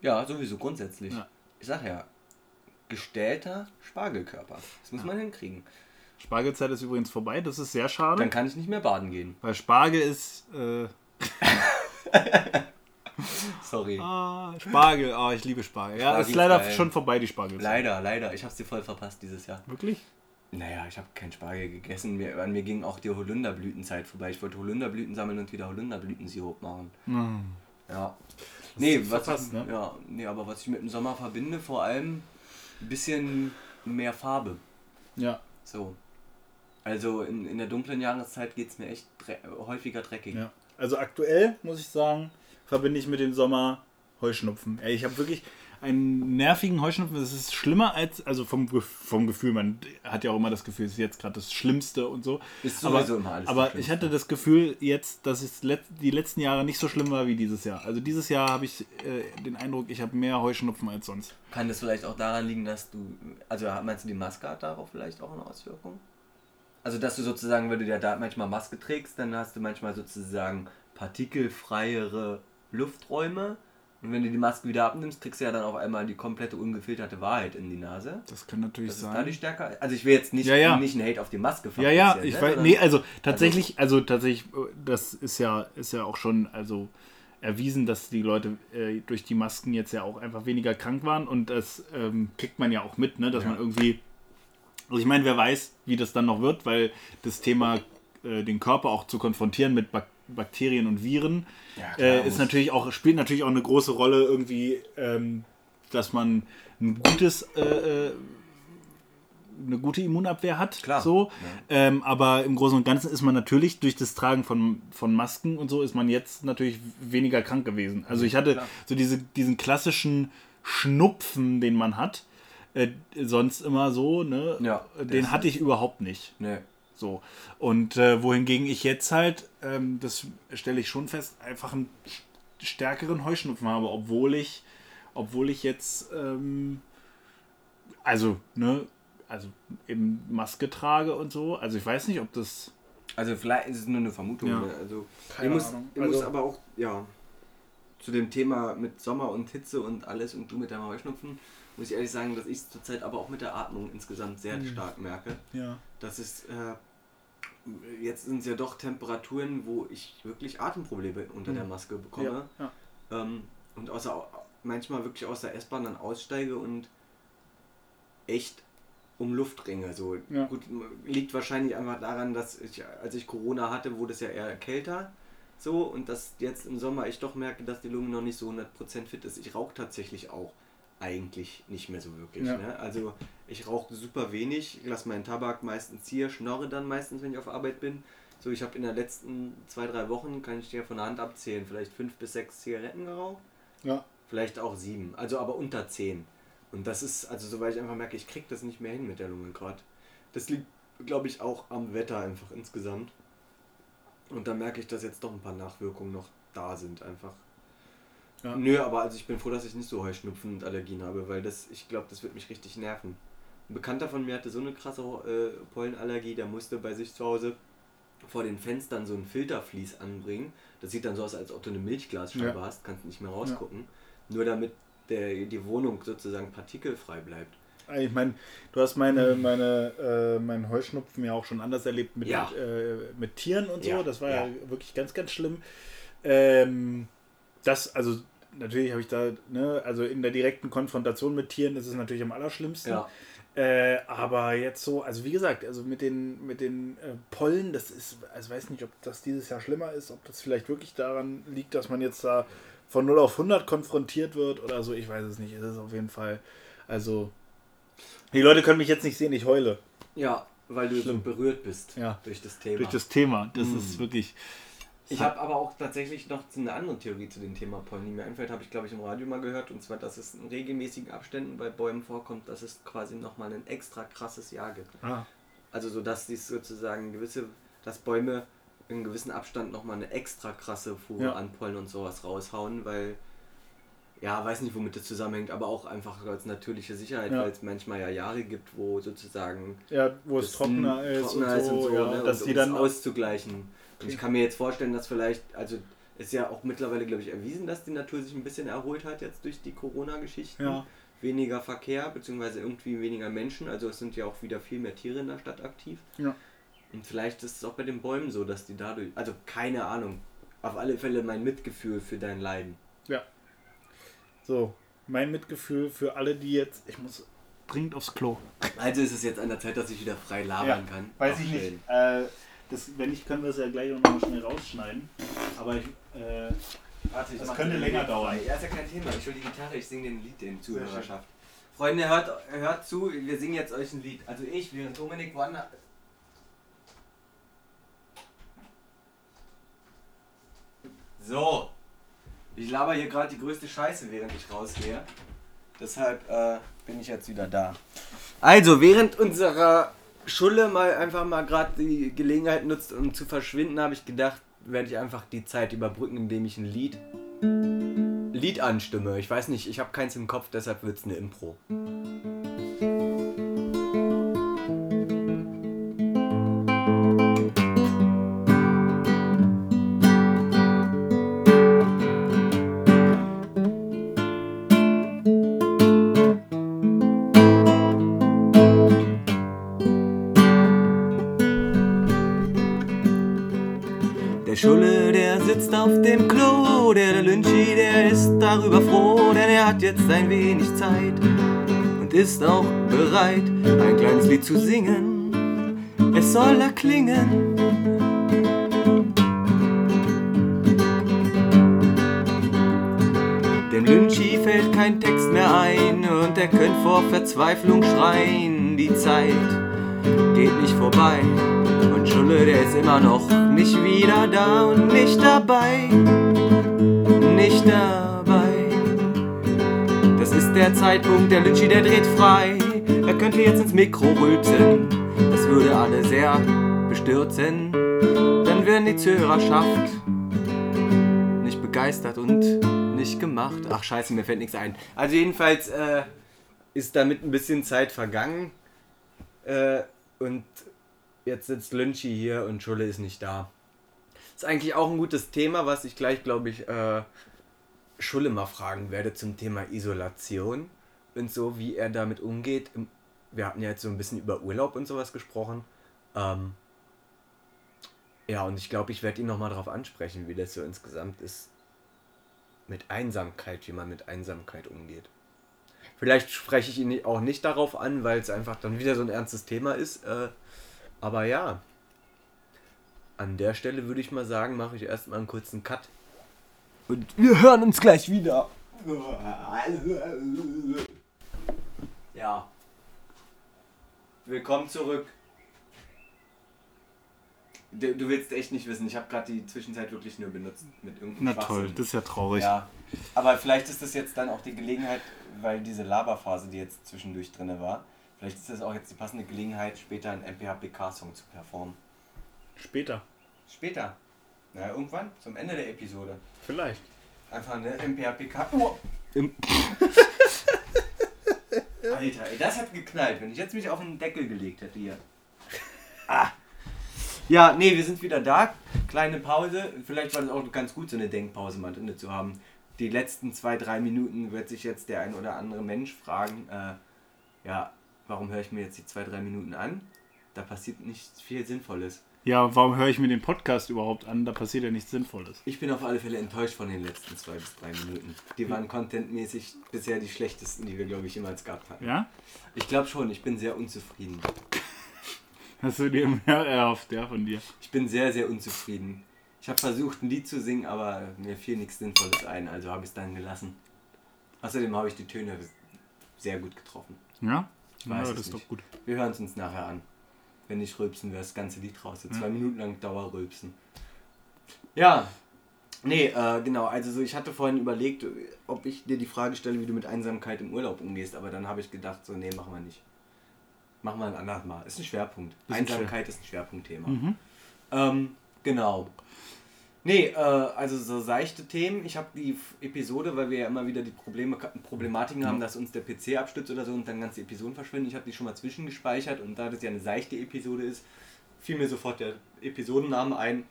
ja, sowieso grundsätzlich. Ja. Ich sag ja, gestellter Spargelkörper. Das muss man hinkriegen. Spargelzeit ist übrigens vorbei, das ist sehr schade. Dann kann ich nicht mehr baden gehen. weil Spargel ist. Äh, [LAUGHS] [LAUGHS] Sorry. ah, Spargel, ah, ich liebe Spargel. Ja, Spargel ist leider geil. schon vorbei, die Spargel. Leider, leider. Ich hab's dir voll verpasst dieses Jahr. Wirklich? Naja, ich habe keinen Spargel gegessen. Mir, an mir ging auch die Holunderblütenzeit vorbei. Ich wollte Holunderblüten sammeln und wieder Holunderblütensirup machen. Ja. Nee, was verpasst, ne? ja, nee, aber was ich mit dem Sommer verbinde, vor allem ein bisschen mehr Farbe. Ja. So. Also in, in der dunklen Jahreszeit geht es mir echt dre häufiger dreckig. ja. Also aktuell, muss ich sagen, verbinde ich mit dem Sommer Heuschnupfen. Ey, ich habe wirklich einen nervigen Heuschnupfen. Das ist schlimmer als, also vom, vom Gefühl, man hat ja auch immer das Gefühl, es ist jetzt gerade das Schlimmste und so. Ist aber sowieso immer alles aber ich hatte das Gefühl jetzt, dass es let die letzten Jahre nicht so schlimm war wie dieses Jahr. Also dieses Jahr habe ich äh, den Eindruck, ich habe mehr Heuschnupfen als sonst. Kann das vielleicht auch daran liegen, dass du, also meinst du, die Maske hat darauf vielleicht auch eine Auswirkung? Also, dass du sozusagen, wenn du ja da manchmal Maske trägst, dann hast du manchmal sozusagen partikelfreiere Lufträume. Und wenn du die Maske wieder abnimmst, kriegst du ja dann auf einmal die komplette ungefilterte Wahrheit in die Nase. Das kann natürlich Das da sein. die Stärke. Also ich will jetzt nicht, Ja, ja. nicht einen Hate auf die Maske Ja, ja, fabrizieren, ich ne, weiß. Nee, also tatsächlich, also tatsächlich, äh, das ist ja, ist ja auch schon, also erwiesen, dass die Leute äh, durch die Masken jetzt ja auch einfach weniger krank waren und das ähm, kriegt man ja auch mit, ne, dass Ja. man irgendwie, also ich meine, wer weiß, wie das dann noch wird, weil das Thema, äh, den Körper auch zu konfrontieren mit Bak Bakterien und Viren, Ja, klar, äh, ist natürlich auch, spielt natürlich auch eine große Rolle irgendwie, ähm, dass man ein gutes, äh, äh, eine gute Immunabwehr hat. Klar, So. Ähm, aber im Großen und Ganzen ist man natürlich durch das Tragen von, von Masken und so ist man jetzt natürlich weniger krank gewesen. Also ich hatte Klar. so diese, diesen klassischen Schnupfen, den man hat, äh, sonst immer so, ne? Ja, der den hatte ich überhaupt nicht. Nee. So. Und äh, wohingegen ich jetzt halt, ähm, das stelle ich schon fest, einfach einen st- stärkeren Heuschnupfen habe, obwohl ich, obwohl ich jetzt, ähm, also, ne, also eben Maske trage und so. Also ich weiß nicht, ob das. Also vielleicht ist es nur eine Vermutung. Ja. ne? Also Keine ich muss, Ahnung. ich muss Also- aber auch, ja, zu dem Thema mit Sommer und Hitze und alles und du mit deinem Heuschnupfen, muss ich ehrlich sagen, dass ich es zurzeit aber auch mit der Atmung insgesamt sehr Mhm. stark merke. Ja. Das ist, äh, jetzt sind es ja doch Temperaturen, wo ich wirklich Atemprobleme unter der Maske bekomme. Ja. ja. Ähm, und außer, manchmal wirklich aus der S-Bahn dann aussteige und echt um Luft ringe. So. Ja. Gut, liegt wahrscheinlich einfach daran, dass ich, als ich Corona hatte, wurde es ja eher kälter. So, und dass jetzt im Sommer ich doch merke, dass die Lunge noch nicht so 100% fit ist. Ich rauche tatsächlich auch eigentlich nicht mehr so wirklich. Ja. Ne? Also ich rauche super wenig, lasse meinen Tabak meistens hier, schnorre dann meistens, wenn ich auf Arbeit bin. So, ich habe in den letzten zwei, drei Wochen, kann ich dir von der Hand abzählen, vielleicht fünf bis sechs Zigaretten geraucht. ja. Vielleicht auch sieben, also aber unter zehn. Und das ist, also so, weil ich einfach merke, ich krieg das nicht mehr hin mit der Lunge gerade. Das liegt, glaube ich, auch am Wetter einfach insgesamt. Und da merke ich, dass jetzt doch ein paar Nachwirkungen noch da sind einfach. Ja. Nö, aber also ich bin froh, dass ich nicht so Heuschnupfen und Allergien habe, weil das, ich glaube, das wird mich richtig nerven. Ein Bekannter von mir hatte so eine krasse äh, Pollenallergie, der musste bei sich zu Hause vor den Fenstern so ein Filtervlies anbringen. Das sieht dann so aus, als ob du eine Milchglasscheibe Ja. hast, kannst nicht mehr rausgucken. Nur damit der, die Wohnung sozusagen partikelfrei bleibt. Ich meine, du hast meine, meine, äh, meinen Heuschnupfen ja auch schon anders erlebt mit, Ja. äh, mit Tieren und so. Ja, Das war ja. ja. wirklich ganz, ganz schlimm. Ähm, das, also natürlich habe ich da, ne, also in der direkten Konfrontation mit Tieren ist es natürlich am allerschlimmsten. Ja. Äh, aber jetzt so, also wie gesagt, also mit den, mit den äh, Pollen, das ist, also weiß nicht, ob das dieses Jahr schlimmer ist, ob das vielleicht wirklich daran liegt, dass man jetzt da von 0 auf 100 konfrontiert wird oder so, ich weiß es nicht. Es ist auf jeden Fall, also, die Leute können mich jetzt nicht sehen, ich heule. Ja, weil du Schlimm. so berührt bist Ja. durch das Thema. Durch das Thema, das Mhm. ist wirklich, Ich habe aber auch tatsächlich noch eine andere Theorie zu dem Thema Pollen, die mir einfällt, habe ich glaube ich im Radio mal gehört, und zwar, dass es in regelmäßigen Abständen bei Bäumen vorkommt, dass es quasi nochmal ein extra krasses Jahr gibt. ah, Also so, dass dies sozusagen gewisse, dass Bäume in gewissen Abstand nochmal eine extra krasse Fuhre Ja. an Pollen und sowas raushauen, weil, ja, weiß nicht, womit das zusammenhängt, aber auch einfach als natürliche Sicherheit, Ja. weil es manchmal ja Jahre gibt, wo sozusagen ja, wo es trockener ist trockener und so, ja, ne, dass und die um dann auszugleichen. Und ich kann mir jetzt vorstellen, dass vielleicht, also ist ja auch mittlerweile, glaube ich, erwiesen, dass die Natur sich ein bisschen erholt hat jetzt durch die Corona-Geschichten. Ja. Weniger Verkehr, beziehungsweise irgendwie weniger Menschen. Also es sind ja auch wieder viel mehr Tiere in der Stadt aktiv. Ja. Und vielleicht ist es auch bei den Bäumen so, dass die dadurch, also keine Ahnung, auf alle Fälle mein Mitgefühl für dein Leiden. Ja. So, mein Mitgefühl für alle, die jetzt. Ich muss dringend aufs Klo. Also ist es jetzt an der Zeit, dass ich wieder frei labern kann. Weiß Auch ich schön. nicht. Äh, das, wenn nicht, können wir es ja gleich noch mal schnell rausschneiden. Aber ich. Äh, Warte, ich Das könnte länger dauern. Ja, ist ja kein Thema. Ich hol die Gitarre, ich singe den Lied den Zuhörerschaft. Freunde, hört, hört zu, wir singen jetzt euch ein Lied. Also ich, während Dominik woanders. So. Ich laber hier gerade die größte Scheiße, während ich rausgehe. Deshalb äh, bin ich jetzt wieder da. Also, während unserer Schulle mal einfach mal gerade die Gelegenheit nutzt, um zu verschwinden, habe ich gedacht, werde ich einfach die Zeit überbrücken, indem ich ein Lied Lied anstimme. Ich weiß nicht, ich habe keins im Kopf, deshalb wird es eine Impro. Ein wenig Zeit und ist auch bereit, ein kleines Lied zu singen. Es soll erklingen. Dem Lynchi fällt kein Text mehr ein und er könnte vor Verzweiflung schreien. Die Zeit geht nicht vorbei. Und Schulle, der ist immer noch nicht wieder da und nicht dabei. Nicht dabei. Der Zeitpunkt, der Lynchi, der dreht frei. Er könnte jetzt ins Mikro rülpsen. Das würde alle sehr bestürzen. Dann wären die Zuhörerschaft nicht begeistert und nicht gemacht. Ach scheiße, mir fällt nichts ein. Also jedenfalls äh, ist damit ein bisschen Zeit vergangen. Äh, und jetzt sitzt Lynchi hier und Schulle ist nicht da. Ist eigentlich auch ein gutes Thema, was ich gleich, glaube ich, äh, Schulle mal fragen werde zum Thema Isolation und so, wie er damit umgeht. Wir hatten ja jetzt so ein bisschen über Urlaub und sowas gesprochen. Ähm, ja, und ich glaube, ich werde ihn nochmal darauf ansprechen, wie das so insgesamt ist mit Einsamkeit, wie man mit Einsamkeit umgeht. Vielleicht spreche ich ihn auch nicht darauf an, weil es einfach dann wieder so ein ernstes Thema ist. Äh, aber ja, an der Stelle würde ich mal sagen, mache ich erstmal einen kurzen Cut. Und wir hören uns gleich wieder. Ja. Willkommen zurück. Du, du willst echt nicht wissen, ich habe gerade die Zwischenzeit wirklich nur benutzt mit irgendeinem na toll, Schwachsinn. das ist ja traurig. Ja, aber vielleicht ist das jetzt dann auch die Gelegenheit, weil diese Laberphase, die jetzt zwischendurch drin war, vielleicht ist das auch jetzt die passende Gelegenheit, später einen MPHPK-Song zu performen. Später. Später. Na, irgendwann, zum Ende der Episode. Vielleicht. Einfach eine MPHPK. Oh. Im [LAUGHS] Alter, ey, das hat geknallt, wenn ich jetzt mich auf den Deckel gelegt hätte hier. Ah. Ja, nee, wir sind wieder da. Kleine Pause. Vielleicht war das auch ganz gut, so eine Denkpause mal drin zu haben. Die letzten zwei, drei Minuten wird sich jetzt der ein oder andere Mensch fragen, äh, ja, warum höre ich mir jetzt die zwei, drei Minuten an? Da passiert nicht viel Sinnvolles. Ja, warum höre ich mir den Podcast überhaupt an? Da passiert ja nichts Sinnvolles. Ich bin auf alle Fälle enttäuscht von den letzten zwei bis drei Minuten. Die waren contentmäßig bisher die schlechtesten, die wir, glaube ich, jemals gehabt hatten. Ja? Ich glaube schon, ich bin sehr unzufrieden. Hast du dir mehr erhofft, ja, von dir? Ich bin sehr, sehr unzufrieden. Ich habe versucht, ein Lied zu singen, aber mir fiel nichts Sinnvolles ein, also habe ich es dann gelassen. Außerdem habe ich die Töne sehr gut getroffen. Ja? Ich weiß ja, es das ist nicht. doch gut. Wir hören es uns nachher an. Wenn nicht rülpsen, wäre das ganze Lied raus. So zwei Minuten lang Dauerrülpsen. Ja. Nee, äh, genau. Also so, ich hatte vorhin überlegt, ob ich dir die Frage stelle, wie du mit Einsamkeit im Urlaub umgehst, aber dann habe ich gedacht, so, nee, machen wir nicht. Machen wir ein anderes Mal. Ist ein Schwerpunkt. Ist ein Einsamkeit ist ein Schwerpunktthema. Mhm. Ähm, genau. Nee, äh, also so seichte Themen. Ich habe die Episode, weil wir ja immer wieder die Probleme, Problematiken haben, dass uns der PC abstürzt oder so und dann ganze Episoden verschwinden. Ich habe die schon mal zwischengespeichert und da das ja eine seichte Episode ist, fiel mir sofort der Episodenname ein.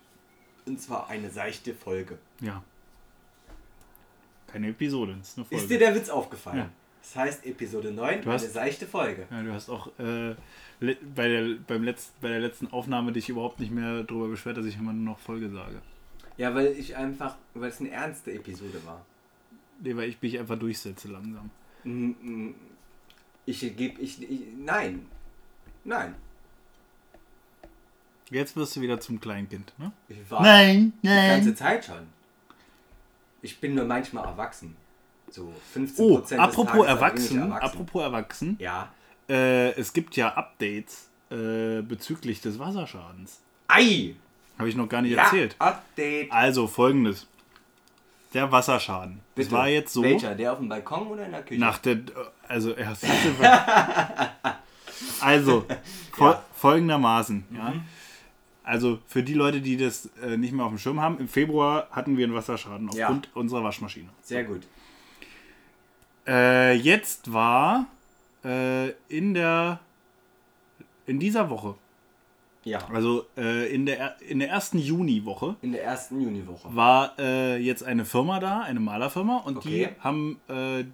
Und zwar eine seichte Folge. Ja. Keine Episode, das ist eine Folge. Ist dir der Witz aufgefallen? Ja. Das heißt Episode 9, Du eine hast- seichte Folge. ja, du hast auch äh, bei, der, beim Letz-, bei der letzten Aufnahme dich überhaupt nicht mehr darüber beschwert, dass ich immer nur noch Folge sage. Ja, weil ich einfach, weil es eine ernste Episode war. Nee, weil ich mich einfach durchsetze langsam. Ich gebe, ich, ich, nein. Nein. Jetzt wirst du wieder zum Kleinkind, ne? Ich war Nein, die ganze Zeit schon. Ich bin nur manchmal erwachsen. So 15 Oh, des apropos Tages erwachsen, erwachsen. apropos erwachsen, Ja. äh, es gibt ja Updates äh, bezüglich des Wasserschadens. Ei! Habe ich noch gar nicht Ja, erzählt. Update. Also folgendes. Der Wasserschaden. Das Bitte. war jetzt so. Welcher? Der auf dem Balkon oder in der Küche? Nach der. Also, er [LAUGHS] [LAUGHS] also fol Ja. folgendermaßen. Ja. Mhm. Also für die Leute, die das äh, nicht mehr auf dem Schirm haben, im Februar hatten wir einen Wasserschaden Ja. aufgrund unserer Waschmaschine. Sehr gut. Äh, jetzt war äh, in der in dieser Woche, Ja. also äh, in der er- in der ersten Juniwoche, In der ersten Juniwoche. war äh, jetzt eine Firma da, eine Malerfirma, und Okay. die haben äh,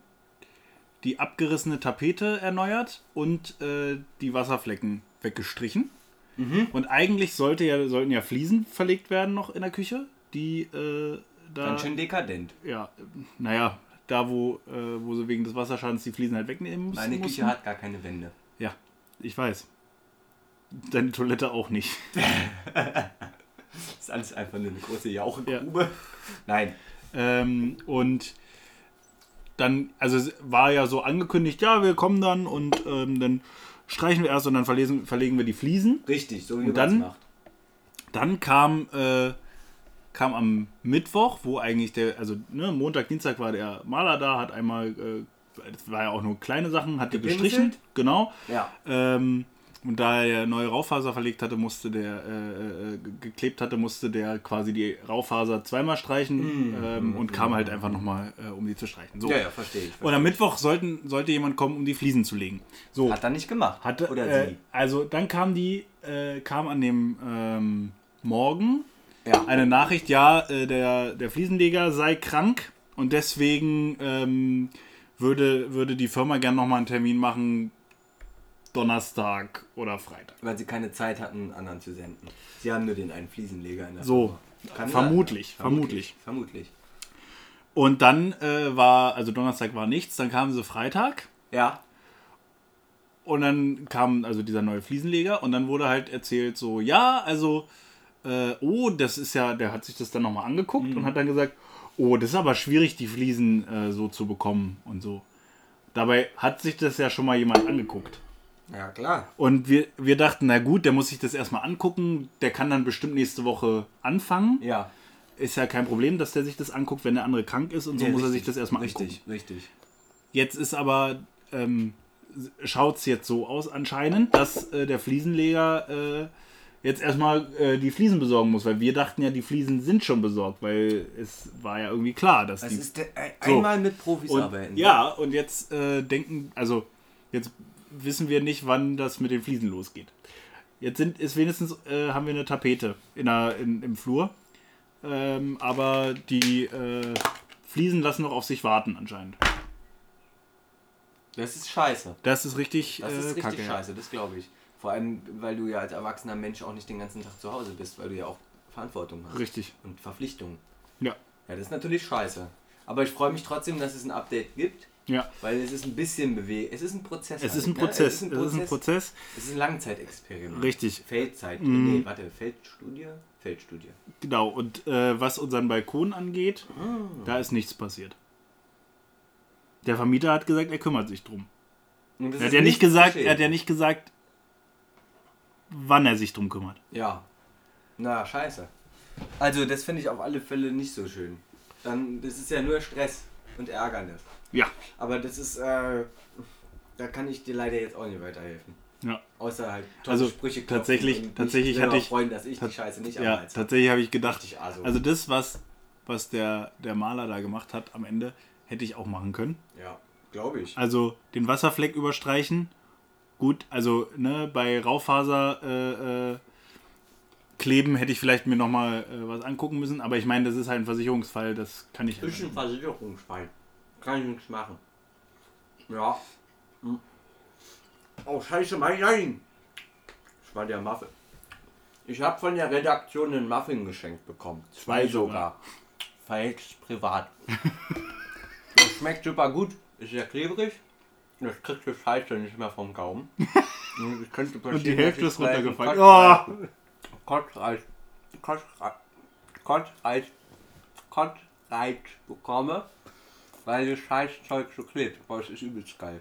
die abgerissene Tapete erneuert und äh, die Wasserflecken weggestrichen. Mhm. Und eigentlich sollte ja, sollten ja Fliesen verlegt werden noch in der Küche, die äh, da, Ganz schön dekadent. ja, naja, da wo, äh, wo sie wegen des Wasserschadens die Fliesen halt wegnehmen mussten. Meine mussten. Küche hat gar keine Wände. Ja, ich weiß. Deine Toilette auch nicht. [LAUGHS] Das ist alles einfach nur eine große Jauchegrube. Nein. Ähm, und dann, also es war ja so angekündigt, ja, wir kommen dann und ähm, dann streichen wir erst und dann verlesen, verlegen wir die Fliesen. Richtig, so wie Und man dann? es macht. Dann kam, äh, kam am Mittwoch, wo eigentlich der, also ne, Montag, Dienstag war der Maler da, hat einmal, äh, das war ja auch nur kleine Sachen, hat die gestrichen, genau. Ja. Ähm, und da er neue Raufaser verlegt hatte, musste der, äh, äh, ge- geklebt hatte, musste der quasi die Raufaser zweimal streichen ähm, und kam halt einfach nochmal, äh, um die zu streichen. So. Mm. Ja, ja, verstehe ich. Und am Mittwoch sollten, sollte jemand kommen, um die Fliesen zu legen. So. Hat er nicht gemacht. Hatte, Oder äh, sie. also dann kam die, äh, kam an dem ähm, Morgen Ja. eine Nachricht, ja, äh, der, der Fliesenleger sei krank und deswegen ähm, würde, würde die Firma gern nochmal einen Termin machen, Donnerstag oder Freitag. Weil sie keine Zeit hatten, einen anderen zu senden. Sie haben nur den einen Fliesenleger in der So, vermutlich, sein. vermutlich. Vermutlich. Und dann äh, war, also Donnerstag war nichts, dann kamen sie Freitag Ja. und dann kam also dieser neue Fliesenleger und dann wurde halt erzählt so, ja, also, äh, oh, das ist ja, der hat sich das dann nochmal angeguckt und hat dann gesagt, oh, das ist aber schwierig, die Fliesen äh, so zu bekommen und so. Dabei hat sich das ja schon mal jemand angeguckt. Ja, klar. Und wir, wir dachten, na gut, der muss sich das erstmal angucken, der kann dann bestimmt nächste Woche anfangen. Ja. Ist ja kein Problem, dass der sich das anguckt, wenn der andere krank ist und so Ja, muss er sich richtig, das erstmal Richtig, angucken. richtig. Jetzt ist aber, ähm, schaut es jetzt so aus anscheinend, dass äh, der Fliesenleger äh, jetzt erstmal äh, die Fliesen besorgen muss, weil wir dachten ja, die Fliesen sind schon besorgt, weil es war ja irgendwie klar, dass Das die ist der, ein- So. einmal mit Profis und, arbeiten. Ja, und jetzt äh, denken, also jetzt wissen wir nicht, wann das mit den Fliesen losgeht. Jetzt sind, ist wenigstens, äh, haben wir eine Tapete in der, in, im Flur. Ähm, aber die äh, Fliesen lassen noch auf sich warten anscheinend. Das ist scheiße. Das ist richtig, Das äh, ist richtig kacke. scheiße, das glaube ich. Vor allem, weil du ja als erwachsener Mensch auch nicht den ganzen Tag zu Hause bist, weil du ja auch Verantwortung hast. Richtig. Und Verpflichtungen. Ja. Ja, das ist natürlich scheiße. Aber ich freue mich trotzdem, dass es ein Update gibt, Ja. weil es ist ein bisschen bewegt. Es ist ein Prozess. Es halt, ist ein ne? Prozess. Es ist ein Es ist ein Prozess. Es ist ein Langzeitexperiment. Richtig. Feldzeit. Mhm. Nee, warte, Feldstudie? Feldstudie. Genau. Und äh, was unseren Balkon angeht, da ist nichts passiert. Der Vermieter hat gesagt, er kümmert sich drum. Er hat ja nicht gesagt, geschehen. er hat ja nicht gesagt, wann er sich drum kümmert. Ja. Na, scheiße. Also, das finde ich auf alle Fälle nicht so schön. Dann, das ist ja nur Stress und Ärgernis. Ja. Aber das ist, äh, da kann ich dir leider jetzt auch nicht weiterhelfen. Ja. Außer halt tolle Also, Sprüche tatsächlich- tatsächlich hatte ich- freuen, dass ich die Scheiße nicht Ja, tatsächlich habe ich gedacht, aso. also das, was, was der, der Maler da gemacht hat am Ende, hätte ich auch machen können. Ja, glaube ich. Also den Wasserfleck überstreichen. Gut, also ne, bei Raufaser äh, äh, kleben hätte ich vielleicht mir nochmal äh, was angucken müssen, aber ich meine, das ist halt ein Versicherungsfall, das kann ich. Ist ein Versicherungsfall. Kann ich nichts machen. Ja. Hm. Oh, scheiße, mein Nein! Das war der Muffin. Ich habe von der Redaktion einen Muffin geschenkt bekommen. Zwei sogar. Verhext privat. [LAUGHS] das schmeckt super gut. Ist ja klebrig. Das kriegt die Scheiße nicht mehr vom Gaumen. [LAUGHS] Und ich könnte Und die Hälfte ist runtergefallen. Oh! Kotzreiz, Kotzreiz, Kotzreiz, Kotzreiz bekomme, weil das Scheißzeug so klebt. Aber es ist übelst geil.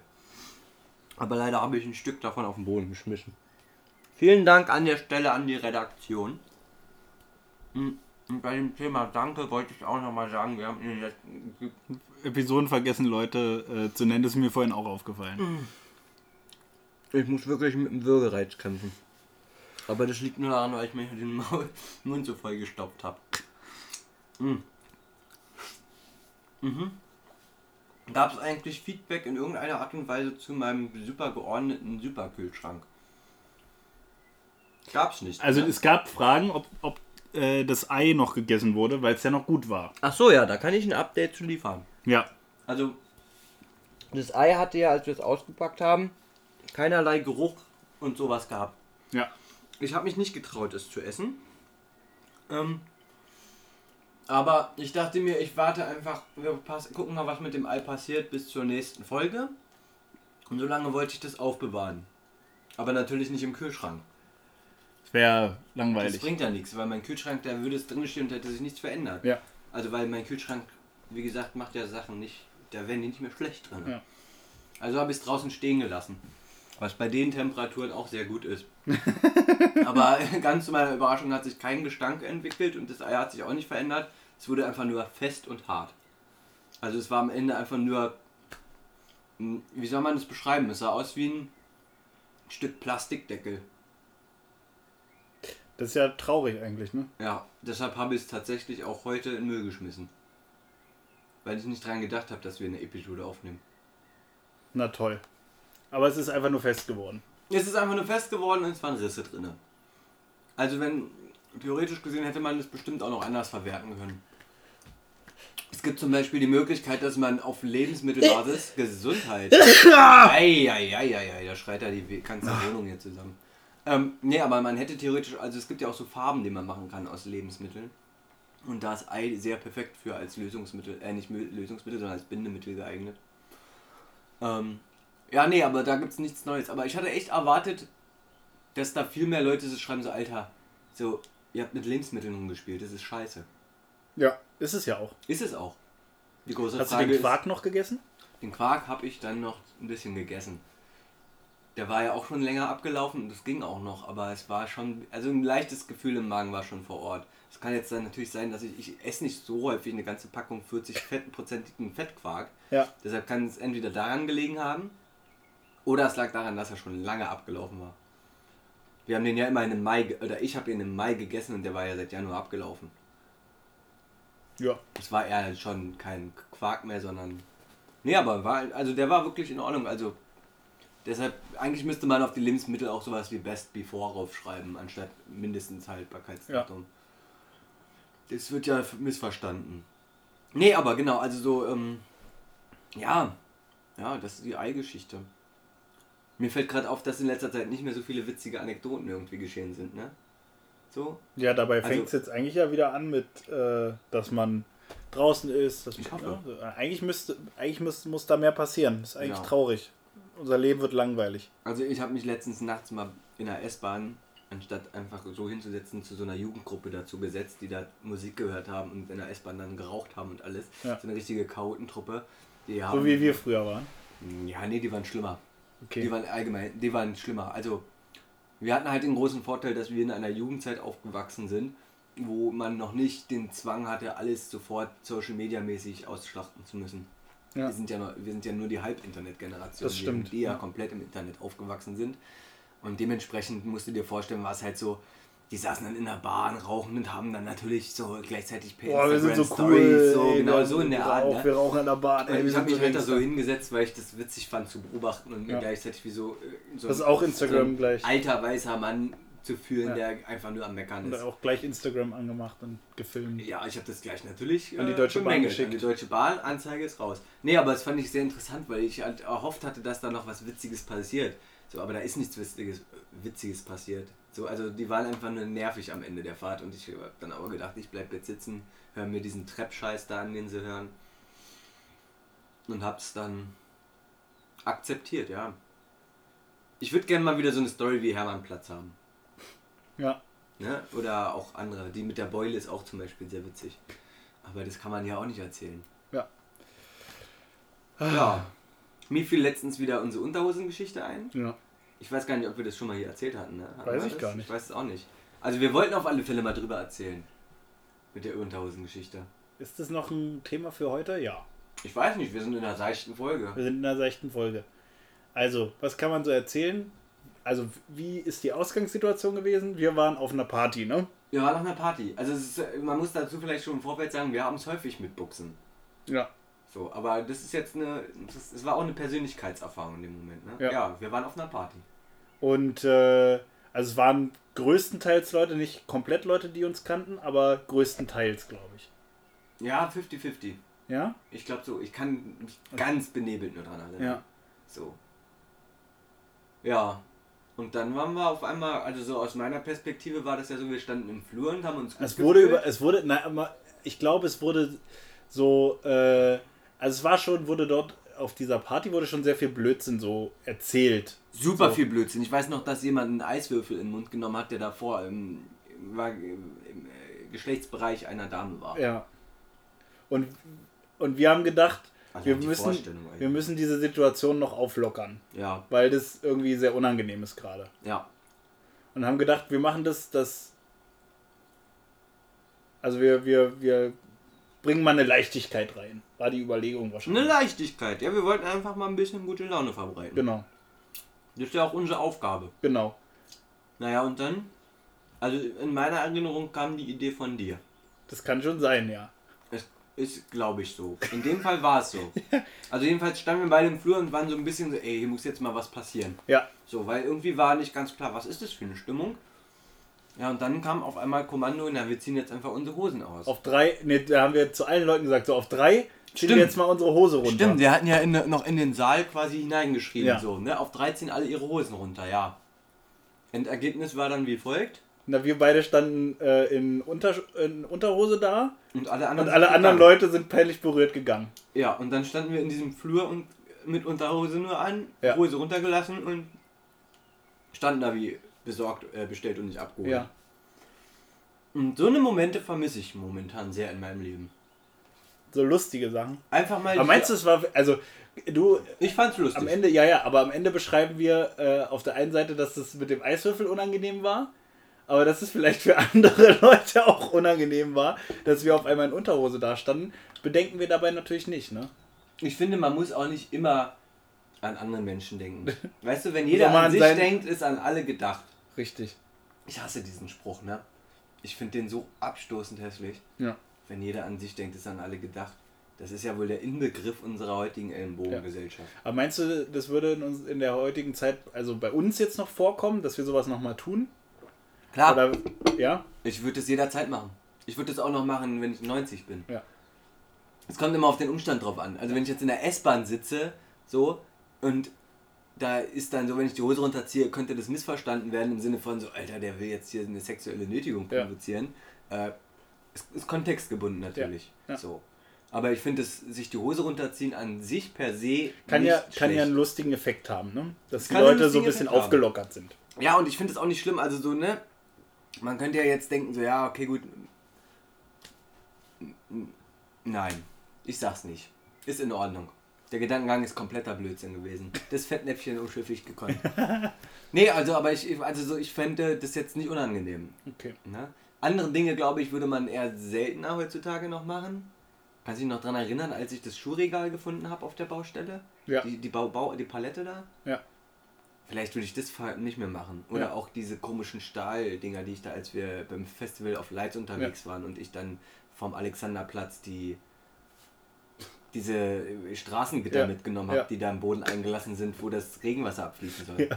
Aber leider habe ich ein Stück davon auf den Boden geschmissen. Vielen Dank an der Stelle an die Redaktion. Hm, Und bei dem Thema Danke wollte ich auch nochmal sagen, wir haben in den letzten Episoden vergessen, Leute äh, zu nennen, das ist mir vorhin auch aufgefallen. Ich muss wirklich mit dem Würgereiz kämpfen. Aber das liegt nur daran, weil ich mir den Maul [LAUGHS] Mund so voll gestopft habe. Mhm. Mhm. Gab es eigentlich Feedback in irgendeiner Art und Weise zu meinem super geordneten Superkühlschrank? Gab's nicht. Also ne? es gab Fragen, ob, ob äh, das Ei noch gegessen wurde, weil es ja noch gut war. Ach so, ja, da kann ich ein Update zu liefern. Ja. Also, das Ei hatte ja, als wir es ausgepackt haben, keinerlei Geruch und sowas gehabt. Ja. Ich habe mich nicht getraut, es zu essen. Ähm, aber ich dachte mir, ich warte einfach, wir pass, gucken mal, was mit dem Ei passiert bis zur nächsten Folge. Und so lange wollte ich das aufbewahren. Aber natürlich nicht im Kühlschrank. Das wäre Das langweilig. bringt ja nichts, weil mein Kühlschrank, da würde es drinstehen und hätte sich nichts verändert. Ja. Also weil mein Kühlschrank, wie gesagt, macht ja Sachen nicht, da werden die nicht mehr schlecht drin. Ja. Also habe ich es draußen stehen gelassen. Was bei den Temperaturen auch sehr gut ist. [LAUGHS] Aber [LAUGHS] ganz zu meiner Überraschung hat sich kein Gestank entwickelt und das Ei hat sich auch nicht verändert. Es wurde einfach nur fest und hart. Also es war am Ende einfach nur, hm, wie soll man das beschreiben? Es sah aus wie ein Stück Plastikdeckel. Das ist ja traurig eigentlich, ne? Ja, deshalb habe ich es tatsächlich auch heute in Müll geschmissen. Weil ich nicht dran gedacht habe, dass wir eine Episode aufnehmen. Na toll. Aber es ist einfach nur fest geworden. Es ist einfach nur fest geworden und es waren Risse drin. Also wenn, theoretisch gesehen hätte man das bestimmt auch noch anders verwerten können. Es gibt zum Beispiel die Möglichkeit, dass man auf Lebensmittelbasis [LAUGHS] Gesundheit. [LAUGHS] Eieieiei, da schreit ja die ganze Wohnung hier zusammen. Ähm, nee, aber man hätte theoretisch, also es gibt ja auch so Farben, die man machen kann aus Lebensmitteln. Und da ist Ei sehr perfekt für als Lösungsmittel, äh nicht Lösungsmittel, sondern als Bindemittel geeignet. Ähm, ja, nee, aber da gibt's nichts Neues. Aber ich hatte echt erwartet, dass da viel mehr Leute so schreiben, so Alter, so, ihr habt mit Lebensmitteln rumgespielt, das ist scheiße. Ja. Ist es ja auch. Ist es auch. Die große Hast du Frage den Quark noch gegessen? ist, den Quark habe ich dann noch ein bisschen gegessen. Der war ja auch schon länger abgelaufen und das ging auch noch, aber es war schon, also ein leichtes Gefühl im Magen war schon vor Ort. Es kann jetzt dann natürlich sein, dass ich, ich esse nicht so häufig eine ganze Packung 40-prozentigen Fettquark. Ja. Deshalb kann es entweder daran gelegen haben oder es lag daran, dass er schon lange abgelaufen war. Wir haben den ja immer in einem Mai, oder ich habe ihn im Mai gegessen und der war ja seit Januar abgelaufen. Ja. Es war eher schon kein Quark mehr, sondern. Nee, aber war, also der war wirklich in Ordnung. Also deshalb, eigentlich müsste man auf die Lebensmittel auch sowas wie Best Before raufschreiben, anstatt mindestens Haltbarkeitsdatum. Das wird ja missverstanden. Nee, aber genau, also so, ähm, ja, Ja, das ist die Eigeschichte. Mir fällt gerade auf, dass in letzter Zeit nicht mehr so viele witzige Anekdoten irgendwie geschehen sind, ne? So? Ja, dabei Also- fängt es jetzt eigentlich ja wieder an mit, äh, dass man draußen ist. Dass Ich man, hoffe. ja, äh, eigentlich müsste, eigentlich muss, muss da mehr passieren. Das ist eigentlich Ja. traurig. Unser Leben wird langweilig. Also ich habe mich letztens nachts mal in der S-Bahn, anstatt einfach so hinzusetzen, zu so einer Jugendgruppe dazu gesetzt, die da Musik gehört haben und in der S-Bahn dann geraucht haben und alles. Ja. So eine richtige Chaotentruppe. Die haben, So wie wir früher waren. Ja, nee, die waren schlimmer. Okay. Die waren allgemein, die waren schlimmer. Also wir hatten halt den großen Vorteil, dass wir in einer Jugendzeit aufgewachsen sind, wo man noch nicht den Zwang hatte, alles sofort Social Media mäßig ausschlachten zu müssen. Ja. Wir sind ja noch, wir sind ja nur die Halb-Internet-Generation, die ja komplett im Internet aufgewachsen sind. Und dementsprechend musst du dir vorstellen, war es halt so, die saßen dann in der Bahn, rauchen und haben dann natürlich so gleichzeitig per Boah, wir sind so Instagram cool. Stories, so, ey, genau so in der Art. Auch, Ne? Wir rauchen an der Bahn. ey, Und wir ich habe mich halt da so hingesetzt, weil ich das witzig fand zu beobachten und mir Ja. gleichzeitig wie so, äh, so Das ist auch Instagram so ein gleich. alter weißer Mann zu fühlen, Ja. der einfach nur am Meckern Und ist. auch gleich Instagram angemacht und gefilmt. Ja, ich habe das gleich natürlich An die äh, Deutsche Bahn bemängelt. geschickt. An die Deutsche Bahn, Anzeige ist raus. Nee, aber das fand ich sehr interessant, weil ich halt erhofft hatte, dass da noch was Witziges passiert. So, aber da ist nichts Witziges, Witziges passiert. So, also die waren einfach nur nervig am Ende der Fahrt und ich habe dann aber gedacht, ich bleib jetzt sitzen, höre mir diesen Trepp-Scheiß da an, den sie hören. Und hab's dann akzeptiert, ja. Ich würde gerne mal wieder so eine Story wie Hermann Platz haben. Ja. Ne? Oder auch andere. Die mit der Beule ist auch zum Beispiel sehr witzig. Aber das kann man ja auch nicht erzählen. Ja. Ja. Mir fiel letztens wieder unsere Unterhosengeschichte ein. Ja. Ich weiß gar nicht, ob wir das schon mal hier erzählt hatten. Ne? Hatten Weiß ich das? gar nicht. Ich weiß es auch nicht. Also wir wollten auf alle Fälle mal drüber erzählen. Mit der Unterhosengeschichte. Ist das noch ein Thema für heute? Ja. Ich weiß nicht, wir sind in der seichten Folge. Wir sind in der sechsten Folge. Also, was kann man so erzählen? Also, wie ist die Ausgangssituation gewesen? Wir waren auf einer Party, ne? Wir waren auf einer Party. Also es ist, man muss dazu vielleicht schon im Vorfeld sagen, wir haben es häufig mit Buchsen. Ja. So, aber das ist jetzt eine, das, das war auch eine Persönlichkeitserfahrung in dem Moment, ne? Ja. ja wir waren auf einer Party. Und, äh, also es waren größtenteils Leute, nicht komplett Leute, die uns kannten, aber größtenteils, glaube ich. Ja, 50-50. Ja? Ich glaube so, ich kann mich ganz benebelt nur dran erinnern. Ja. So. Ja. Und dann waren wir auf einmal, also so aus meiner Perspektive war das ja so, wir standen im Flur und haben uns gut Es wurde gefühlt. über, es wurde, na, ich glaube, es wurde so, äh, also es war schon, wurde dort auf dieser Party wurde schon sehr viel Blödsinn so erzählt. Super so. viel Blödsinn. Ich weiß noch, dass jemand einen Eiswürfel in den Mund genommen hat, der davor im, war, im, äh, Geschlechtsbereich einer Dame war. Ja. Und, und wir haben gedacht, Also wir müssen, wir müssen diese Situation noch auflockern, Ja, weil das irgendwie sehr unangenehm ist gerade. ja. Und haben gedacht, wir machen das, das. Also wir, wir, wir bringen mal eine Leichtigkeit rein. War die Überlegung wahrscheinlich. Eine Leichtigkeit. Ja, wir wollten einfach mal ein bisschen gute Laune verbreiten. Genau, Das ist ja auch unsere Aufgabe. genau. Naja, und dann? Also in meiner Erinnerung kam die Idee von dir. Das kann schon sein, ja. Es ist, glaube ich, so. In dem Fall war es so. [LAUGHS] Also jedenfalls standen wir beide im Flur und waren so ein bisschen so, ey, hier muss jetzt mal was passieren. Ja, So, weil irgendwie war nicht ganz klar, was ist das für eine Stimmung. Ja, und dann kam auf einmal Kommando, na, wir ziehen jetzt einfach unsere Hosen aus. auf drei, ne, da haben wir zu allen Leuten gesagt, so auf drei ziehen wir jetzt mal unsere Hose runter. Stimmt, wir hatten ja in, noch in den Saal quasi hineingeschrieben, Ja. so, ne? Auf 13 alle ihre Hosen runter, ja. Endergebnis war dann wie folgt. Na, wir beide standen äh, in, Unter in Unterhose da Und alle anderen und alle anderen. Leute sind peinlich berührt gegangen. Ja, und dann standen wir in diesem Flur und mit Unterhose nur an, Ja. Hose runtergelassen und standen da wie besorgt, äh, bestellt und nicht abgeholt. Ja. Und so eine Momente vermisse ich momentan sehr in meinem Leben. So lustige Sachen. Einfach mal. Aber meinst du, es war, also du, Ich fand's lustig. am Ende, ja, ja, aber am Ende beschreiben wir äh, auf der einen Seite, dass das mit dem Eiswürfel unangenehm war, aber dass es vielleicht für [LAUGHS] andere Leute auch unangenehm war, dass wir auf einmal in Unterhose da standen, bedenken wir dabei natürlich nicht, ne? Ich finde, man muss auch nicht immer an andere Menschen denken. [LAUGHS] Weißt du, wenn jeder man an sich denkt, ist an alle gedacht. Richtig. Ich hasse diesen Spruch, ne? Ich finde den so abstoßend hässlich. Ja. Wenn jeder an sich denkt, ist an alle gedacht. Das ist ja wohl der Inbegriff unserer heutigen Ellenbogengesellschaft. Aber meinst du, das würde in, uns, in der heutigen Zeit, also bei uns jetzt noch vorkommen, dass wir sowas nochmal tun? Klar, Oder, ja? ich würde es jederzeit machen. Ich würde es auch noch machen, wenn ich 90 bin. Ja. Es kommt immer auf den Umstand drauf an. Also wenn ich jetzt in der S-Bahn sitze So. Und da ist dann so, wenn ich die Hose runterziehe, könnte das missverstanden werden im Sinne von so, Alter, der will jetzt hier eine sexuelle Nötigung Ja. provozieren. Äh, ist, ist kontextgebunden natürlich. Ja. Ja. So. Aber ich finde, dass sich die Hose runterziehen an sich per se Kann ja, kann ja einen lustigen Effekt haben, ne? Dass die Kann Leute so ein bisschen Effekt haben. aufgelockert sind. Ja, und ich finde es auch nicht schlimm. Also so, ne? Man könnte ja jetzt denken, so, ja, okay, gut. Nein, ich sag's nicht. Ist in Ordnung. Der Gedankengang ist kompletter Blödsinn gewesen. Das Fettnäpfchen unschifflich gekonnt. [LAUGHS] nee, also, aber ich, also so, ich fände das jetzt nicht unangenehm. Okay. Ne? Andere Dinge, glaube ich, würde man eher seltener heutzutage noch machen. Kannst du dich noch daran erinnern, als ich das Schuhregal gefunden habe auf der Baustelle? Ja. Die, die, Bau, Bau, die Palette da? Ja. Vielleicht würde ich das nicht mehr machen. Oder Ja. auch diese komischen Stahldinger, die ich da, als wir beim Festival auf Lights unterwegs waren und ich dann vom Alexanderplatz die diese äh, Straßengitter Ja. mitgenommen habe, Ja. die da im Boden eingelassen sind, wo das Regenwasser abfließen soll.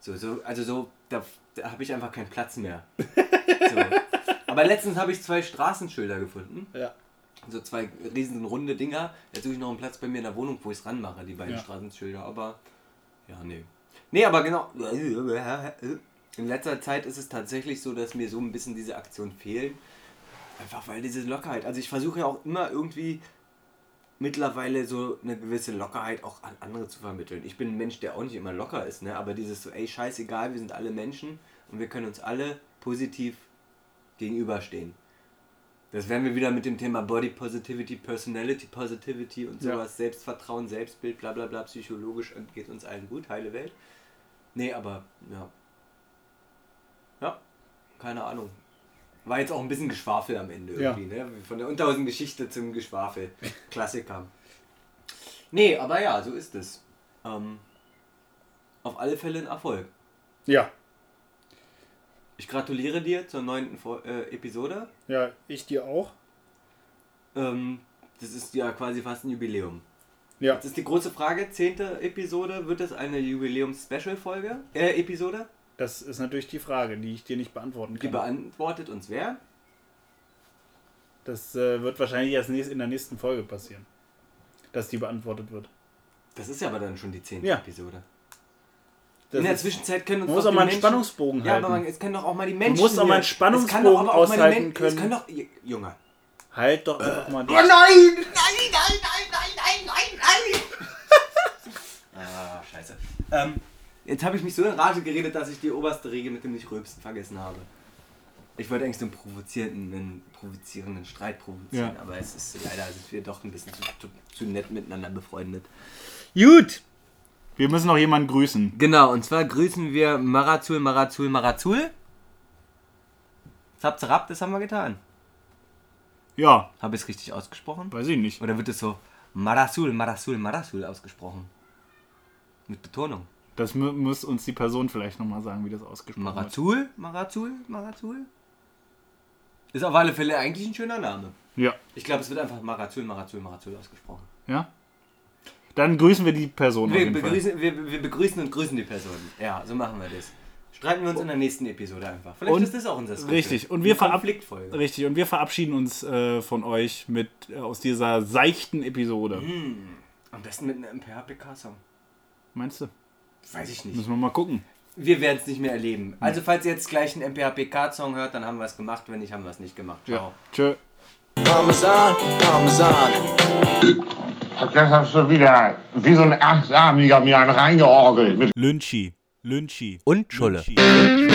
So, so, also so, da, da habe ich einfach keinen Platz mehr. [LAUGHS] so. Aber letztens habe ich zwei Straßenschilder gefunden. Ja. So zwei riesen runde Dinger. Jetzt suche ich noch einen Platz bei mir in der Wohnung, wo ich es ranmache, die beiden Ja. Straßenschilder. Aber ja, nee. Nee, aber genau. In letzter Zeit ist es tatsächlich so, dass mir so ein bisschen diese Aktion fehlen. Einfach weil diese Lockerheit. Also ich versuche ja auch immer irgendwie mittlerweile so eine gewisse Lockerheit auch an andere zu vermitteln. Ich bin ein Mensch, der auch nicht immer locker ist, ne? Aber dieses so, ey, scheißegal, wir sind alle Menschen und wir können uns alle positiv gegenüberstehen. Das werden wir wieder mit dem Thema Body Positivity, Personality Positivity und Ja. sowas, Selbstvertrauen, Selbstbild, bla bla bla, psychologisch äh, geht uns allen gut, heile Welt. Nee, aber ja. Ja, keine Ahnung. War jetzt auch ein bisschen Geschwafel am Ende Ja. irgendwie, ne? Von der Unterhosengeschichte zum Geschwafel. [LAUGHS] Klassiker. Nee, aber ja, so ist es. Ähm, auf alle Fälle ein Erfolg. Ja. Ich gratuliere dir zur neunten äh, Episode. Ja, ich dir auch. Ähm, das ist ja quasi fast ein Jubiläum. Ja. Jetzt ist die große Frage, zehnte Episode, wird es eine Jubiläums-Special-Folge? Äh, Episode? Das ist natürlich die Frage, die ich dir nicht beantworten Die kann. beantwortet uns wer? Das äh, wird wahrscheinlich erst nächst, in der nächsten Folge passieren. Dass die beantwortet wird. Das ist ja aber dann schon die zehnte Ja. Episode. Das In der Zwischenzeit können uns Man muss auch die mal einen Menschen- Spannungsbogen Ja, halten. aber man, es können doch auch mal die Menschen. musst auch mal einen Spannungsbogen es kann doch aber auch mal die aushalten können. Es können doch, Junge. halt doch einfach mal. Oh nein! Nein, nein, nein, nein, nein, nein, nein! [LAUGHS] ah, scheiße. Ähm, jetzt habe ich mich so in Rage geredet, dass ich die oberste Regel mit dem Nicht-Rülpsen vergessen habe. Ich wollte eigentlich so einen provozierenden, einen provozierenden Streit provozieren, Ja. aber es ist leider sind wir doch ein bisschen zu, zu, zu nett miteinander befreundet. Gut! Wir müssen noch jemanden grüßen. Genau, und zwar grüßen wir Marazul, Marazul, Marazul. Zap, zap, das haben wir getan. Ja, Habe ich es richtig ausgesprochen? weiß ich nicht. Oder wird es so Marasul, Marasul, Marasul ausgesprochen? Mit Betonung. Das mu muss uns die Person vielleicht nochmal sagen, wie das ausgesprochen wird. Marazul, Marazul, Marazul? Ist auf alle Fälle eigentlich ein schöner Name. Ja. Ich glaube, es wird einfach Marazul, Marazul, Marazul ausgesprochen. Ja? Dann grüßen wir die Person. Wir begrüßen, wir, wir begrüßen und grüßen die Person. Ja, so machen wir das. Streiten wir uns in der nächsten Episode einfach. Vielleicht Und- ist das auch unser Skript. richtig. Und wir Konfliktfolge. Richtig, und wir verabschieden uns äh, von euch mit äh, aus dieser seichten Episode. Mhm. Am besten mit einem PHPK-Song. Meinst du? Weiß ich nicht. Müssen wir mal gucken. Wir werden es nicht mehr erleben. Also, falls ihr jetzt gleich einen MPHPK-Song hört, dann haben wir es gemacht. Wenn nicht, haben wir es nicht gemacht. Ciao. Ja. Tschö. Parmesan, Parmesan. Hat gestern schon wieder wie so ein Achtarmiger mir einen reingeorgelt. Mit Lynchi. Lynchi. Und Schulle. Lynchi.